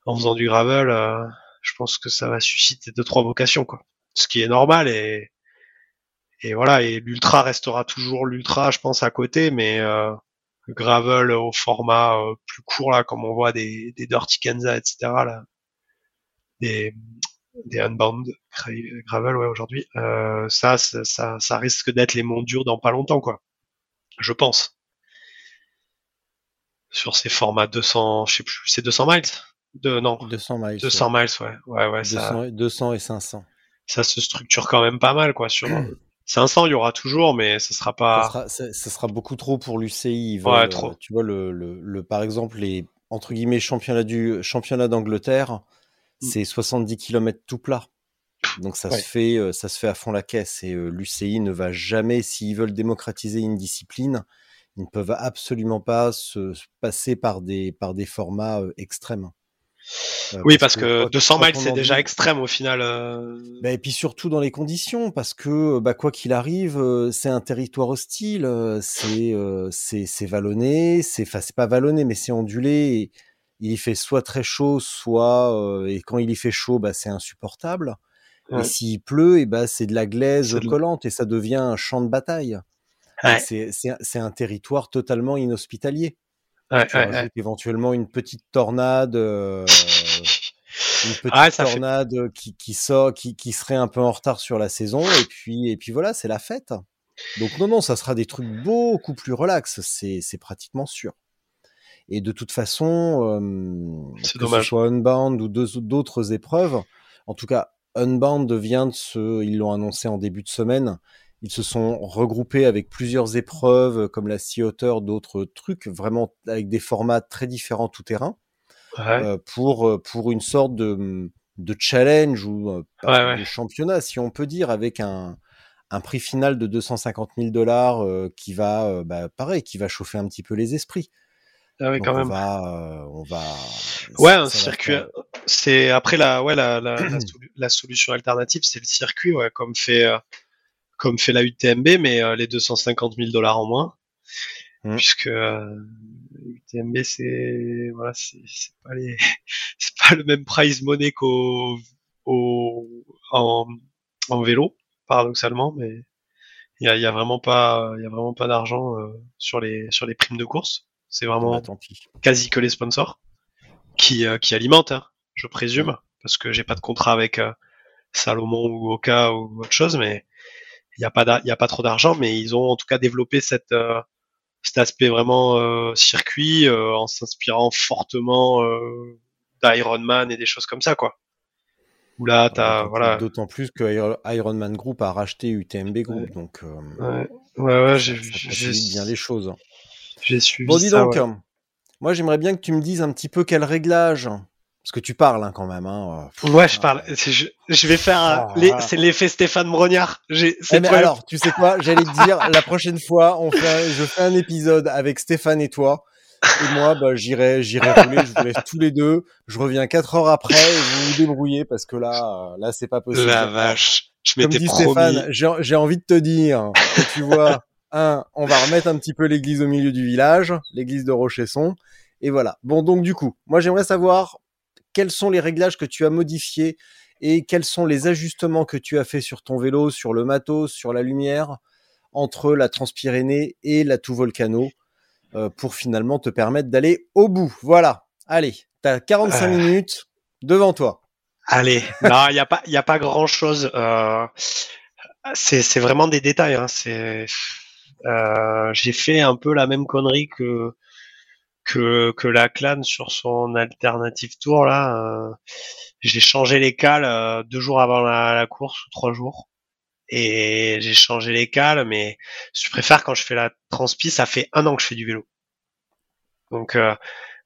Speaker 2: en faisant du gravel, euh, je pense que ça va susciter deux trois vocations quoi. Ce qui est normal et et voilà et l'ultra restera toujours l'ultra, je pense à côté, mais euh, le gravel au format euh, plus court là, comme on voit des, des Dirty Kanza, etc. là, des des unbound gravel ouais aujourd'hui, euh, ça, ça ça risque d'être les mondiaux dans pas longtemps quoi. Je pense sur ces formats 200, je sais plus, c'est 200 miles? De, non.
Speaker 1: 200 miles.
Speaker 2: 200 miles, ouais. Ouais, ouais,
Speaker 1: 200, ça, 200 et 500.
Speaker 2: Ça se structure quand même pas mal, quoi. Sur 500, il y aura toujours, mais ce sera pas.
Speaker 1: Ça sera, ça, ça sera beaucoup trop pour l'UCI.
Speaker 2: Ouais, trop.
Speaker 1: Tu vois, le, le, le, par exemple, les entre guillemets championnats du championnat d'Angleterre, mm. c'est 70 km tout plat. Donc ça se fait, ça se fait à fond la caisse et l'UCI ne va jamais, s'ils veulent démocratiser une discipline, ils ne peuvent absolument pas se passer par des par des formats extrêmes.
Speaker 2: Euh, oui, parce, que, 200 miles, c'est déjà extrême au final. Euh.
Speaker 1: Bah, et puis surtout dans les conditions, parce que bah, quoi qu'il arrive, euh, c'est un territoire hostile, c'est c'est vallonné, c'est enfin pas vallonné, mais c'est ondulé. Et il y fait soit très chaud, soit et quand il y fait chaud, bah, c'est insupportable. Et s'il pleut, et bah, c'est de la glaise collante et ça devient un champ de bataille. C'est un territoire totalement inhospitalier. Ouais, tu ouais, éventuellement une petite tornade, euh, une petite tornade qui, qui sort, qui, qui serait un peu en retard sur la saison, et puis et puis voilà, c'est la fête. Donc non non, ça sera des trucs beaucoup plus relax, c'est pratiquement sûr. Et de toute façon, euh, que dommage. ce soit Unbound ou d'autres épreuves, en tout cas Unbound vient de se, ils l'ont annoncé en début de semaine, ils se sont regroupés avec plusieurs épreuves comme la Sea Otter, d'autres trucs, vraiment avec des formats très différents tout terrain, euh, pour, euh, pour une sorte de, de challenge ou euh, de championnat, si on peut dire, avec un, un prix final de 250 000 dollars qui va, bah, pareil, qui va chauffer un petit peu les esprits.
Speaker 2: Ah oui, quand
Speaker 1: on
Speaker 2: même.
Speaker 1: Va, on va.
Speaker 2: Ouais, un circuit. C'est après la, ouais, la, la, la, solution alternative, c'est le circuit, ouais, comme fait comme fait la UTMB, mais euh, les 250 000 dollars en moins, mmh. puisque euh, UTMB c'est voilà, c'est pas les, c'est pas le même price money qu'au au, en, en vélo, paradoxalement, mais il y a, y a, vraiment pas, il y a vraiment pas d'argent euh, sur les sur les primes de course. C'est vraiment bah, quasi que les sponsors qui euh, qui alimentent, hein, je présume, parce que j'ai pas de contrat avec Salomon ou Oka ou autre chose, mais il n'y a pas il a pas trop d'argent, mais ils ont en tout cas développé cette euh, cet aspect vraiment euh, circuit euh, en s'inspirant fortement d'Ironman et des choses comme ça quoi. Où là t'as voilà.
Speaker 1: D'autant plus que Ironman Group a racheté UTMB Group donc.
Speaker 2: ouais ouais, ouais j'ai
Speaker 1: bien les choses.
Speaker 2: J'ai suivi
Speaker 1: bon dis donc. Moi, j'aimerais bien que tu me dises un petit peu quel réglage parce que tu parles hein, quand même. Hein.
Speaker 2: ouais, je parle. Je, je vais faire. Oh, c'est l'effet Stéphane Brognard.
Speaker 1: Eh, alors, tu sais quoi J'allais te dire, la prochaine fois, on fait je fais un épisode avec Stéphane et toi. Et moi, bah, j'irai, j'irai rouler. Je vous laisse tous les deux. Je reviens quatre heures après et vous vous débrouillez parce que là, là, c'est pas possible.
Speaker 2: La vache. Je Comme dit
Speaker 1: Stéphane, j'ai envie de te dire que tu vois, un, on va remettre un petit peu l'église au milieu du village, l'église de Rochesson. Et voilà. Bon, donc du coup, moi j'aimerais savoir quels sont les réglages que tu as modifiés et quels sont les ajustements que tu as fait sur ton vélo, sur le matos, sur la lumière, entre la Transpyrénée et la Tout Volcano, euh, pour finalement te permettre d'aller au bout. Voilà. Allez, tu as 45 minutes devant toi.
Speaker 2: Allez, non, il n'y a pas, a pas grand chose. Euh, c'est vraiment des détails. Hein. C'est, euh, j'ai fait un peu la même connerie que que, que la clan sur son alternative tour là, euh, j'ai changé les cales euh, deux jours avant la, course ou trois jours. Et j'ai changé les cales, mais je préfère quand je fais la transpi, ça fait un an que je fais du vélo. Donc euh,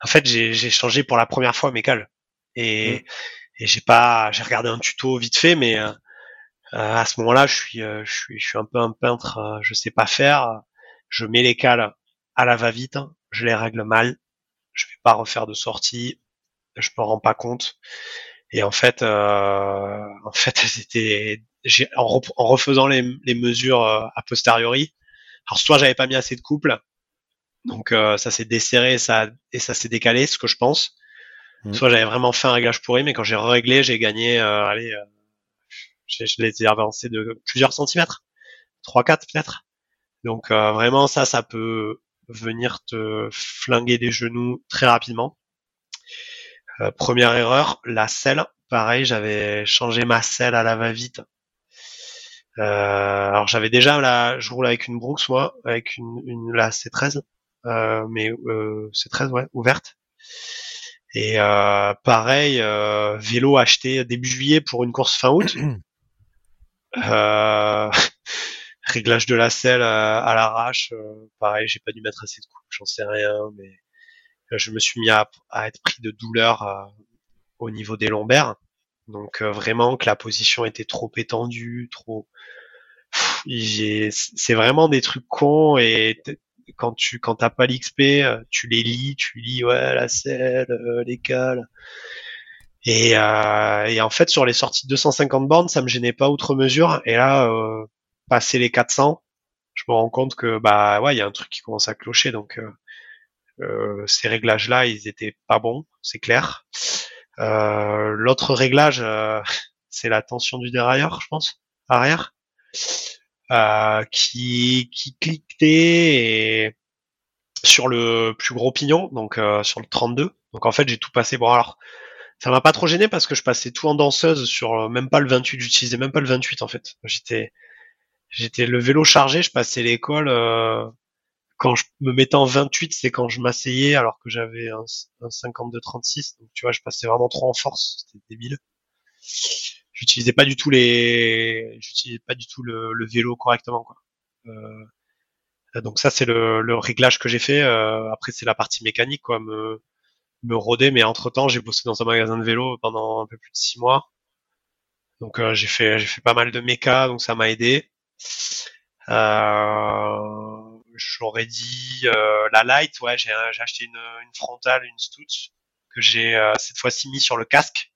Speaker 2: en fait j'ai changé pour la première fois mes cales. Et, mmh. et j'ai pas j'ai regardé un tuto vite fait, mais à ce moment-là je suis je suis je suis un peu un peintre, je sais pas faire. Je mets les cales à la va-vite, je les règle mal, je vais pas refaire de sortie, je me rends pas compte. Et en fait, euh, en fait, c'était en, en, refaisant les, les mesures euh, a posteriori. Alors soit j'avais pas mis assez de couple, donc euh, ça s'est desserré, ça et ça s'est décalé, ce que je pense. Mmh. Soit j'avais vraiment fait un réglage pourri, mais quand j'ai réglé, j'ai gagné, euh, allez, euh, je, je les ai avancés de plusieurs centimètres, 3-4 peut-être. Donc vraiment ça, ça peut venir te flinguer des genoux très rapidement. Euh, première erreur, la selle. Pareil, j'avais changé ma selle à la va-vite. Euh, alors j'avais déjà la, je roule avec une Brooks moi, avec une, une la C13, euh, mais euh, C13 ouais, ouverte. Et euh, pareil, euh, vélo acheté début juillet pour une course fin août. euh, réglage de la selle à, l'arrache, euh, pareil, j'ai pas dû mettre assez de coups, j'en sais rien, mais je me suis mis à, être pris de douleur euh, au niveau des lombaires. Donc vraiment que la position était trop étendue, trop. C'est vraiment des trucs cons et quand tu quand t'as pas l'XP, tu les lis, tu lis ouais la selle, les cales. Et, euh, et, en fait, sur les sorties de 250 bornes, ça me gênait pas outre mesure. Et là, euh, passer les 400, je me rends compte que bah ouais, il y a un truc qui commence à clocher. Donc euh, euh ces réglages-là, ils étaient pas bons, c'est clair. Euh, l'autre réglage, c'est la tension du dérailleur, je pense, arrière, qui qui sur le plus gros pignon, donc sur le 32. Donc en fait, j'ai tout passé. Bon alors ça m'a pas trop gêné parce que je passais tout en danseuse sur même pas le 28, j'utilisais même pas le 28 en fait. J'étais j'étais le vélo chargé, je passais l'école euh, quand je me mettais en 28, c'est quand je m'asseyais alors que j'avais un, un 52 36 donc tu vois, je passais vraiment trop en force, c'était débile. J'utilisais pas du tout les j'utilisais pas du tout le, le vélo correctement quoi. Euh, donc ça c'est le, le, réglage que j'ai fait. Euh, après c'est la partie mécanique quoi, me me rôder, mais entre temps, j'ai bossé dans un magasin de vélo pendant un peu plus de six mois. Donc euh, j'ai fait j'ai fait pas mal de méca, donc ça m'a aidé. Euh, J'aurais dit euh, la light, ouais, j'ai acheté une, frontale, une Stutz que j'ai euh, cette fois-ci mis sur le casque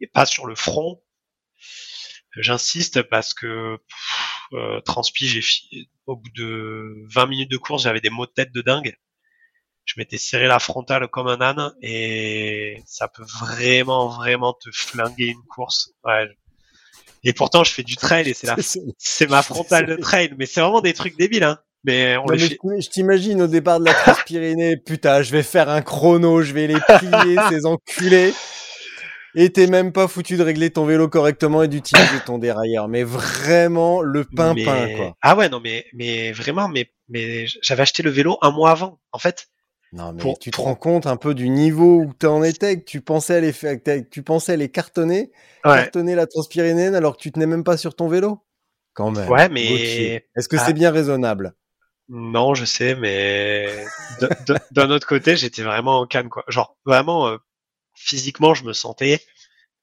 Speaker 2: et pas sur le front. J'insiste parce que euh, transpi, j'ai au bout de 20 minutes de course, j'avais des maux de tête de dingue je m'étais serré la frontale comme un âne et ça peut vraiment vraiment te flinguer une course. Et pourtant je fais du trail et c'est la c'est ma frontale de trail, mais c'est vraiment des trucs débiles hein. Mais on
Speaker 1: Je t'imagine au départ de la Transpyrénée, putain, je vais faire un chrono, je vais les plier ces enculés. Et t'es même pas foutu de régler ton vélo correctement et d'utiliser ton dérailleur. Mais vraiment le pimpin, quoi.
Speaker 2: Ah ouais, non, mais, mais vraiment, mais, mais j'avais acheté le vélo un mois avant. En fait,
Speaker 1: non, mais tu te rends compte un peu du niveau où tu en étais, que tu pensais les faire, tu pensais les cartonner, cartonner la transpyrénène alors que tu tenais même pas sur ton vélo? Quand même.
Speaker 2: Ouais, mais
Speaker 1: est-ce que c'est ah. bien raisonnable?
Speaker 2: Non, je sais, mais d'un autre côté, j'étais vraiment en canne, quoi. Genre vraiment euh, physiquement, je me sentais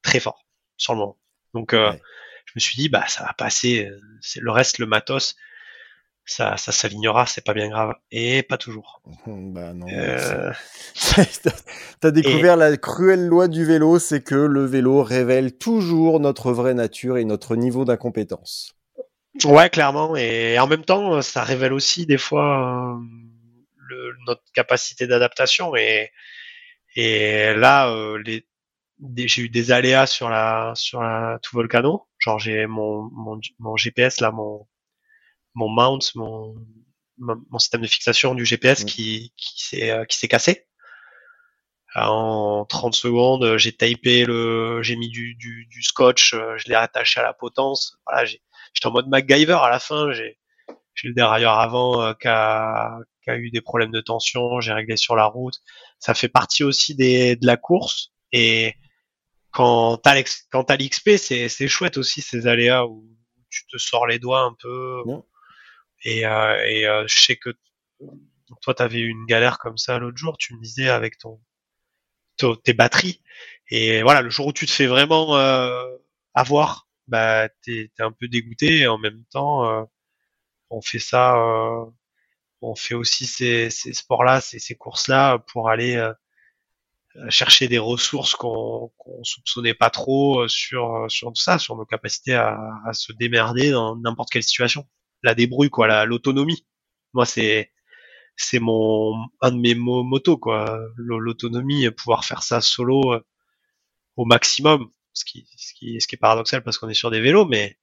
Speaker 2: très fort sur le moment. Donc, euh, je me suis dit, bah ça va passer. Euh, c'est le reste, le matos ça, ça s'alignera, c'est pas bien grave. Et pas toujours.
Speaker 1: bah non. Euh... T'as découvert la cruelle loi du vélo, c'est que le vélo révèle toujours notre vraie nature et notre niveau d'incompétence.
Speaker 2: Ouais, clairement. Et en même temps, ça révèle aussi des fois euh, le, notre capacité d'adaptation. Et, et là, euh, les, j'ai eu des aléas sur la sur la tout volcano. Genre j'ai mon, mon, mon GPS là, mon mon mount, mon, mon système de fixation du GPS mm. qui, qui s'est euh, qui s'est cassé. En 30 secondes, j'ai tapé le, j'ai mis du, du, du, scotch, euh, je l'ai attaché à la potence. Voilà, j'étais en mode MacGyver à la fin. J'ai, j'ai le dérailleur avant euh, qui, a, qui, a, eu des problèmes de tension. J'ai réglé sur la route. Ça fait partie aussi des, de la course. Et quand t'as quand t'as l'XP, c'est, c'est chouette aussi ces aléas où tu te sors les doigts un peu. Et, euh, et euh, je sais que toi, tu avais eu une galère comme ça l'autre jour, tu me disais, avec ton, tes batteries. Et voilà, le jour où tu te fais vraiment euh, avoir, bah, t'es es un peu dégoûté. Et en même temps, euh, on fait ça, euh, on fait aussi ces, ces sports-là, ces, ces courses-là pour aller chercher des ressources qu'on qu'on soupçonnait pas trop sur sur tout ça, sur nos capacités à, à se démerder dans n'importe quelle situation la débrouille, quoi, l'autonomie. Moi, c'est c'est mon un de mes motos, quoi. L'autonomie, pouvoir faire ça solo euh, au maximum, ce qui, ce qui, ce qui est paradoxal parce qu'on est sur des vélos, mais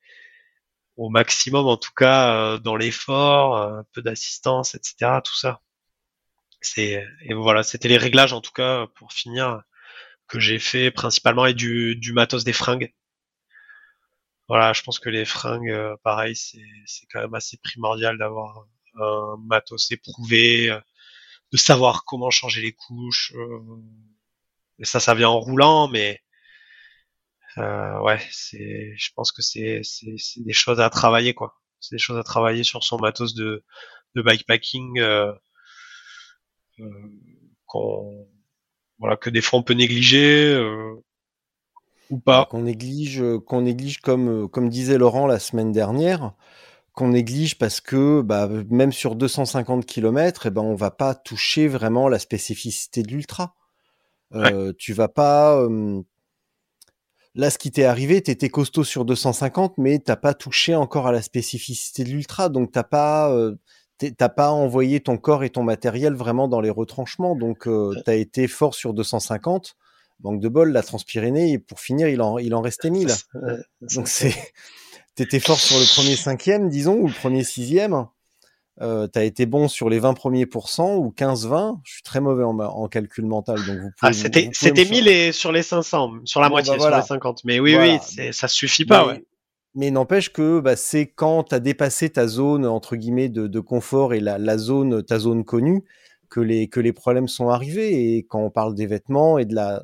Speaker 2: au maximum, en tout cas, euh, dans l'effort, euh, un peu d'assistance, etc., tout ça. C'est et voilà, c'était les réglages en tout cas pour finir que j'ai fait principalement et du, du matos des fringues voilà, je pense que les fringues, euh, pareil, c'est quand même assez primordial d'avoir un matos éprouvé, euh, de savoir comment changer les couches. Euh, et ça, ça vient en roulant, mais ouais, c'est, je pense que c'est des choses à travailler, quoi. C'est des choses à travailler sur son matos de, de bikepacking euh, qu'on voilà que des fois on peut négliger Ou pas.
Speaker 1: Qu'on néglige, qu'on néglige comme, comme disait Laurent la semaine dernière, qu'on néglige parce que bah, même sur 250 km, eh ben, on va pas toucher vraiment la spécificité de l'ultra. Euh, Tu vas pas. Là, ce qui t'est arrivé, t'étais costaud sur 250, mais t'as pas touché encore à la spécificité de l'ultra, donc t'as pas, euh, t'as pas envoyé ton corps et ton matériel vraiment dans les retranchements, donc euh, t'as été fort sur 250. Manque de bol, la Transpyrénée, et pour finir, il en, il en restait 1000. Donc c'est, t'étais fort sur le premier cinquième, disons, ou le premier sixième. Euh, t'as été bon sur les 20 premiers pourcents ou 15-20. Je suis très mauvais en, calcul mental, donc vous
Speaker 2: pouvez. Ah, c'était, c'était 1000 et sur les 500, sur la moitié, bah, sur les 50. Mais oui, oui, ça suffit pas,
Speaker 1: mais, Mais n'empêche que bah, c'est quand tu as dépassé ta zone entre guillemets de, de confort et la, la, zone, ta zone connue, que les que les problèmes sont arrivés. Et quand on parle des vêtements et de la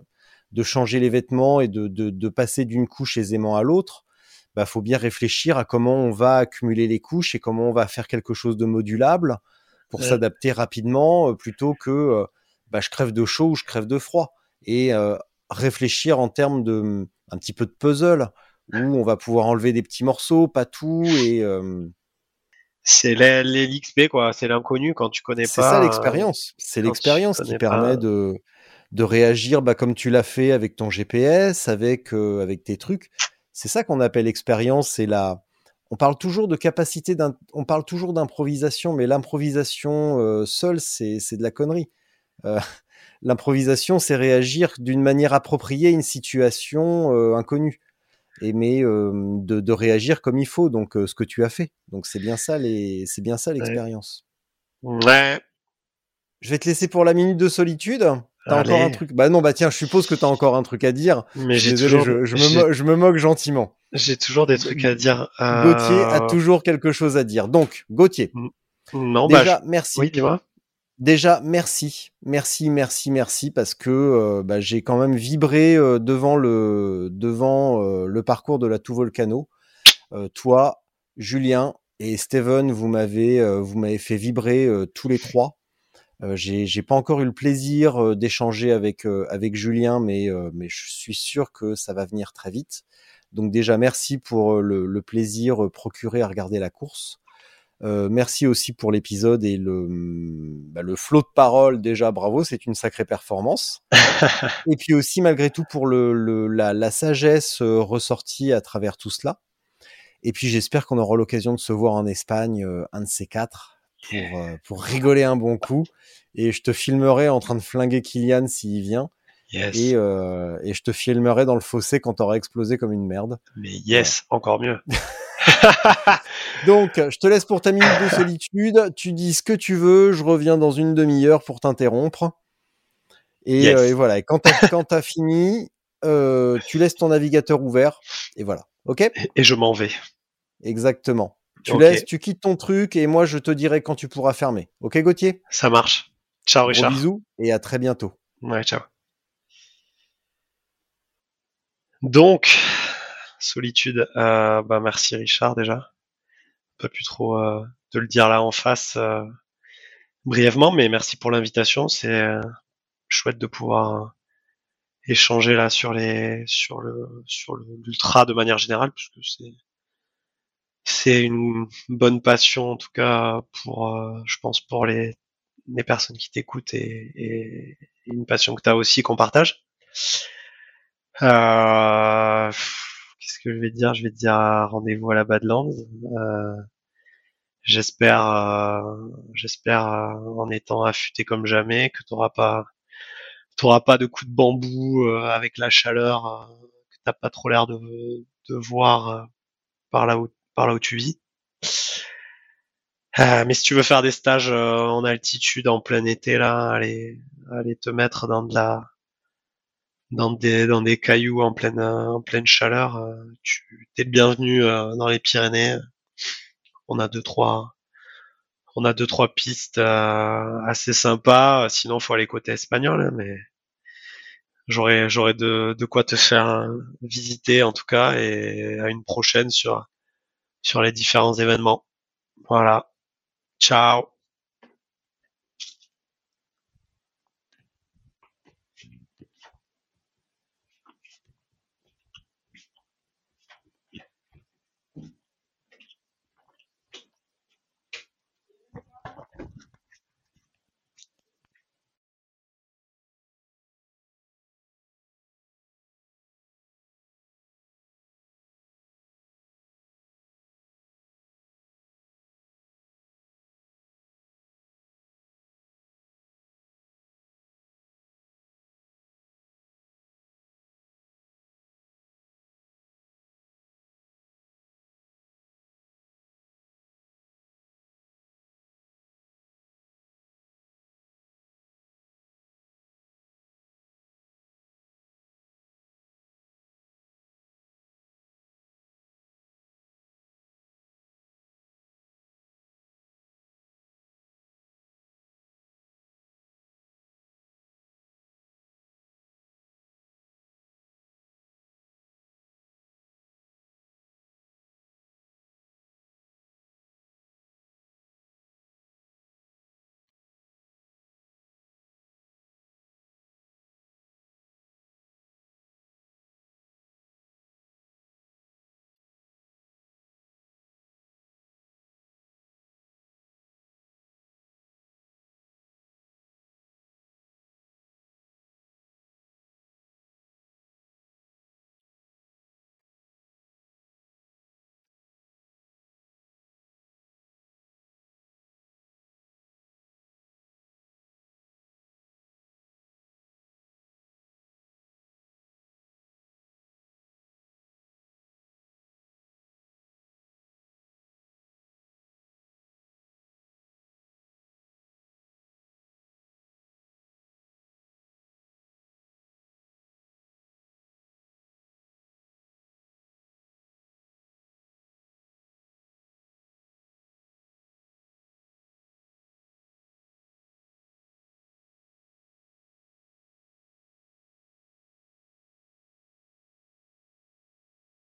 Speaker 1: de changer les vêtements et de, de, de passer d'une couche aisément à l'autre, bah, faut bien réfléchir à comment on va accumuler les couches et comment on va faire quelque chose de modulable pour s'adapter rapidement euh, plutôt que euh, bah, je crève de chaud ou je crève de froid. Et euh, réfléchir en termes de un petit peu de puzzle où on va pouvoir enlever des petits morceaux, pas tout et
Speaker 2: c'est l'XP quoi, c'est l'inconnu quand tu connais pas.
Speaker 1: C'est ça l'expérience. C'est l'expérience qui permet de de réagir bah, comme tu l'as fait avec ton GPS, avec avec tes trucs c'est ça qu'on appelle expérience. C'est la. On parle toujours de capacité, on parle toujours d'improvisation, mais l'improvisation euh, seule, c'est de la connerie. Euh, l'improvisation, c'est réagir d'une manière appropriée à une situation euh, inconnue, et mais de, de, réagir comme il faut. Donc, ce que tu as fait. Donc, c'est bien ça les, c'est bien ça l'expérience.
Speaker 2: Ouais.
Speaker 1: Je vais te laisser pour la minute de solitude. T'as encore un truc Bah non, bah tiens, je suppose que t'as encore un truc à dire.
Speaker 2: Mais j'ai toujours...
Speaker 1: je, je, me moque gentiment.
Speaker 2: J'ai toujours des trucs à dire.
Speaker 1: Euh... Gauthier a toujours quelque chose à dire. Donc, Gauthier.
Speaker 2: Non, bah,
Speaker 1: déjà, merci.
Speaker 2: Oui, dis-moi.
Speaker 1: Déjà, merci, merci, merci, merci, parce que euh, bah, j'ai quand même vibré euh, devant le devant euh, le parcours de la Tout Volcano. toi, Julien et Steven, vous m'avez vous m'avez fait vibrer tous les trois. Euh, j'ai pas encore eu le plaisir euh, d'échanger avec euh, avec Julien, mais mais je suis sûr que ça va venir très vite. Donc déjà merci pour le, le plaisir procuré à regarder la course. Euh, merci aussi pour l'épisode et le, bah, le flot de parole. Déjà, bravo, c'est une sacrée performance. et puis aussi, malgré tout, pour le, le la, la, sagesse ressortie à travers tout cela. Et puis, j'espère qu'on aura l'occasion de se voir en Espagne, un de ces quatre, pour, euh, pour rigoler un bon coup. Et je te filmerai en train de flinguer Kylian s'il vient. Et, euh, et je te filmerai dans le fossé quand t'auras explosé comme une merde.
Speaker 2: Mais yes, encore mieux.
Speaker 1: Donc, je te laisse pour ta minute de solitude. Tu dis ce que tu veux. Je reviens dans une demi-heure pour t'interrompre. Et, euh, et, voilà. Et quand t'as, fini, euh, tu laisses ton navigateur ouvert. Et voilà. OK?
Speaker 2: Et je m'en vais.
Speaker 1: Exactement. Tu laisses, tu quittes ton truc et moi je te dirai quand tu pourras fermer. Ok Gauthier?
Speaker 2: Ça marche. Ciao Richard.
Speaker 1: bisous et à très bientôt.
Speaker 2: Ouais, ciao. Donc, solitude. Euh, bah merci Richard déjà. Pas plus trop euh, de le dire là en face euh, brièvement, mais merci pour l'invitation. C'est euh, chouette de pouvoir échanger là sur les sur le sur l'ultra de manière générale puisque c'est c'est une bonne passion en tout cas pour, euh, je pense pour les, les personnes qui t'écoutent et, et, une passion que tu as aussi qu'on partage. Euh, Qu'est-ce que je vais dire? Je vais te dire rendez-vous à la Badlands. Euh, j'espère, euh, j'espère euh, en étant affûté comme jamais que tu n'auras pas, t'auras pas de coups de bambou avec la chaleur que t'as pas trop l'air de, de voir par là où par là où tu vis. Euh, mais si tu veux faire des stages euh, en altitude en plein été là, aller te mettre dans dans des cailloux en pleine en pleine chaleur, euh, tu es le bienvenu dans les Pyrénées. On a deux trois on a deux trois pistes assez sympas. Sinon, faut aller côté espagnol, hein, mais j'aurais de quoi te faire visiter en tout cas et à une prochaine sur sur les différents événements. Voilà. Ciao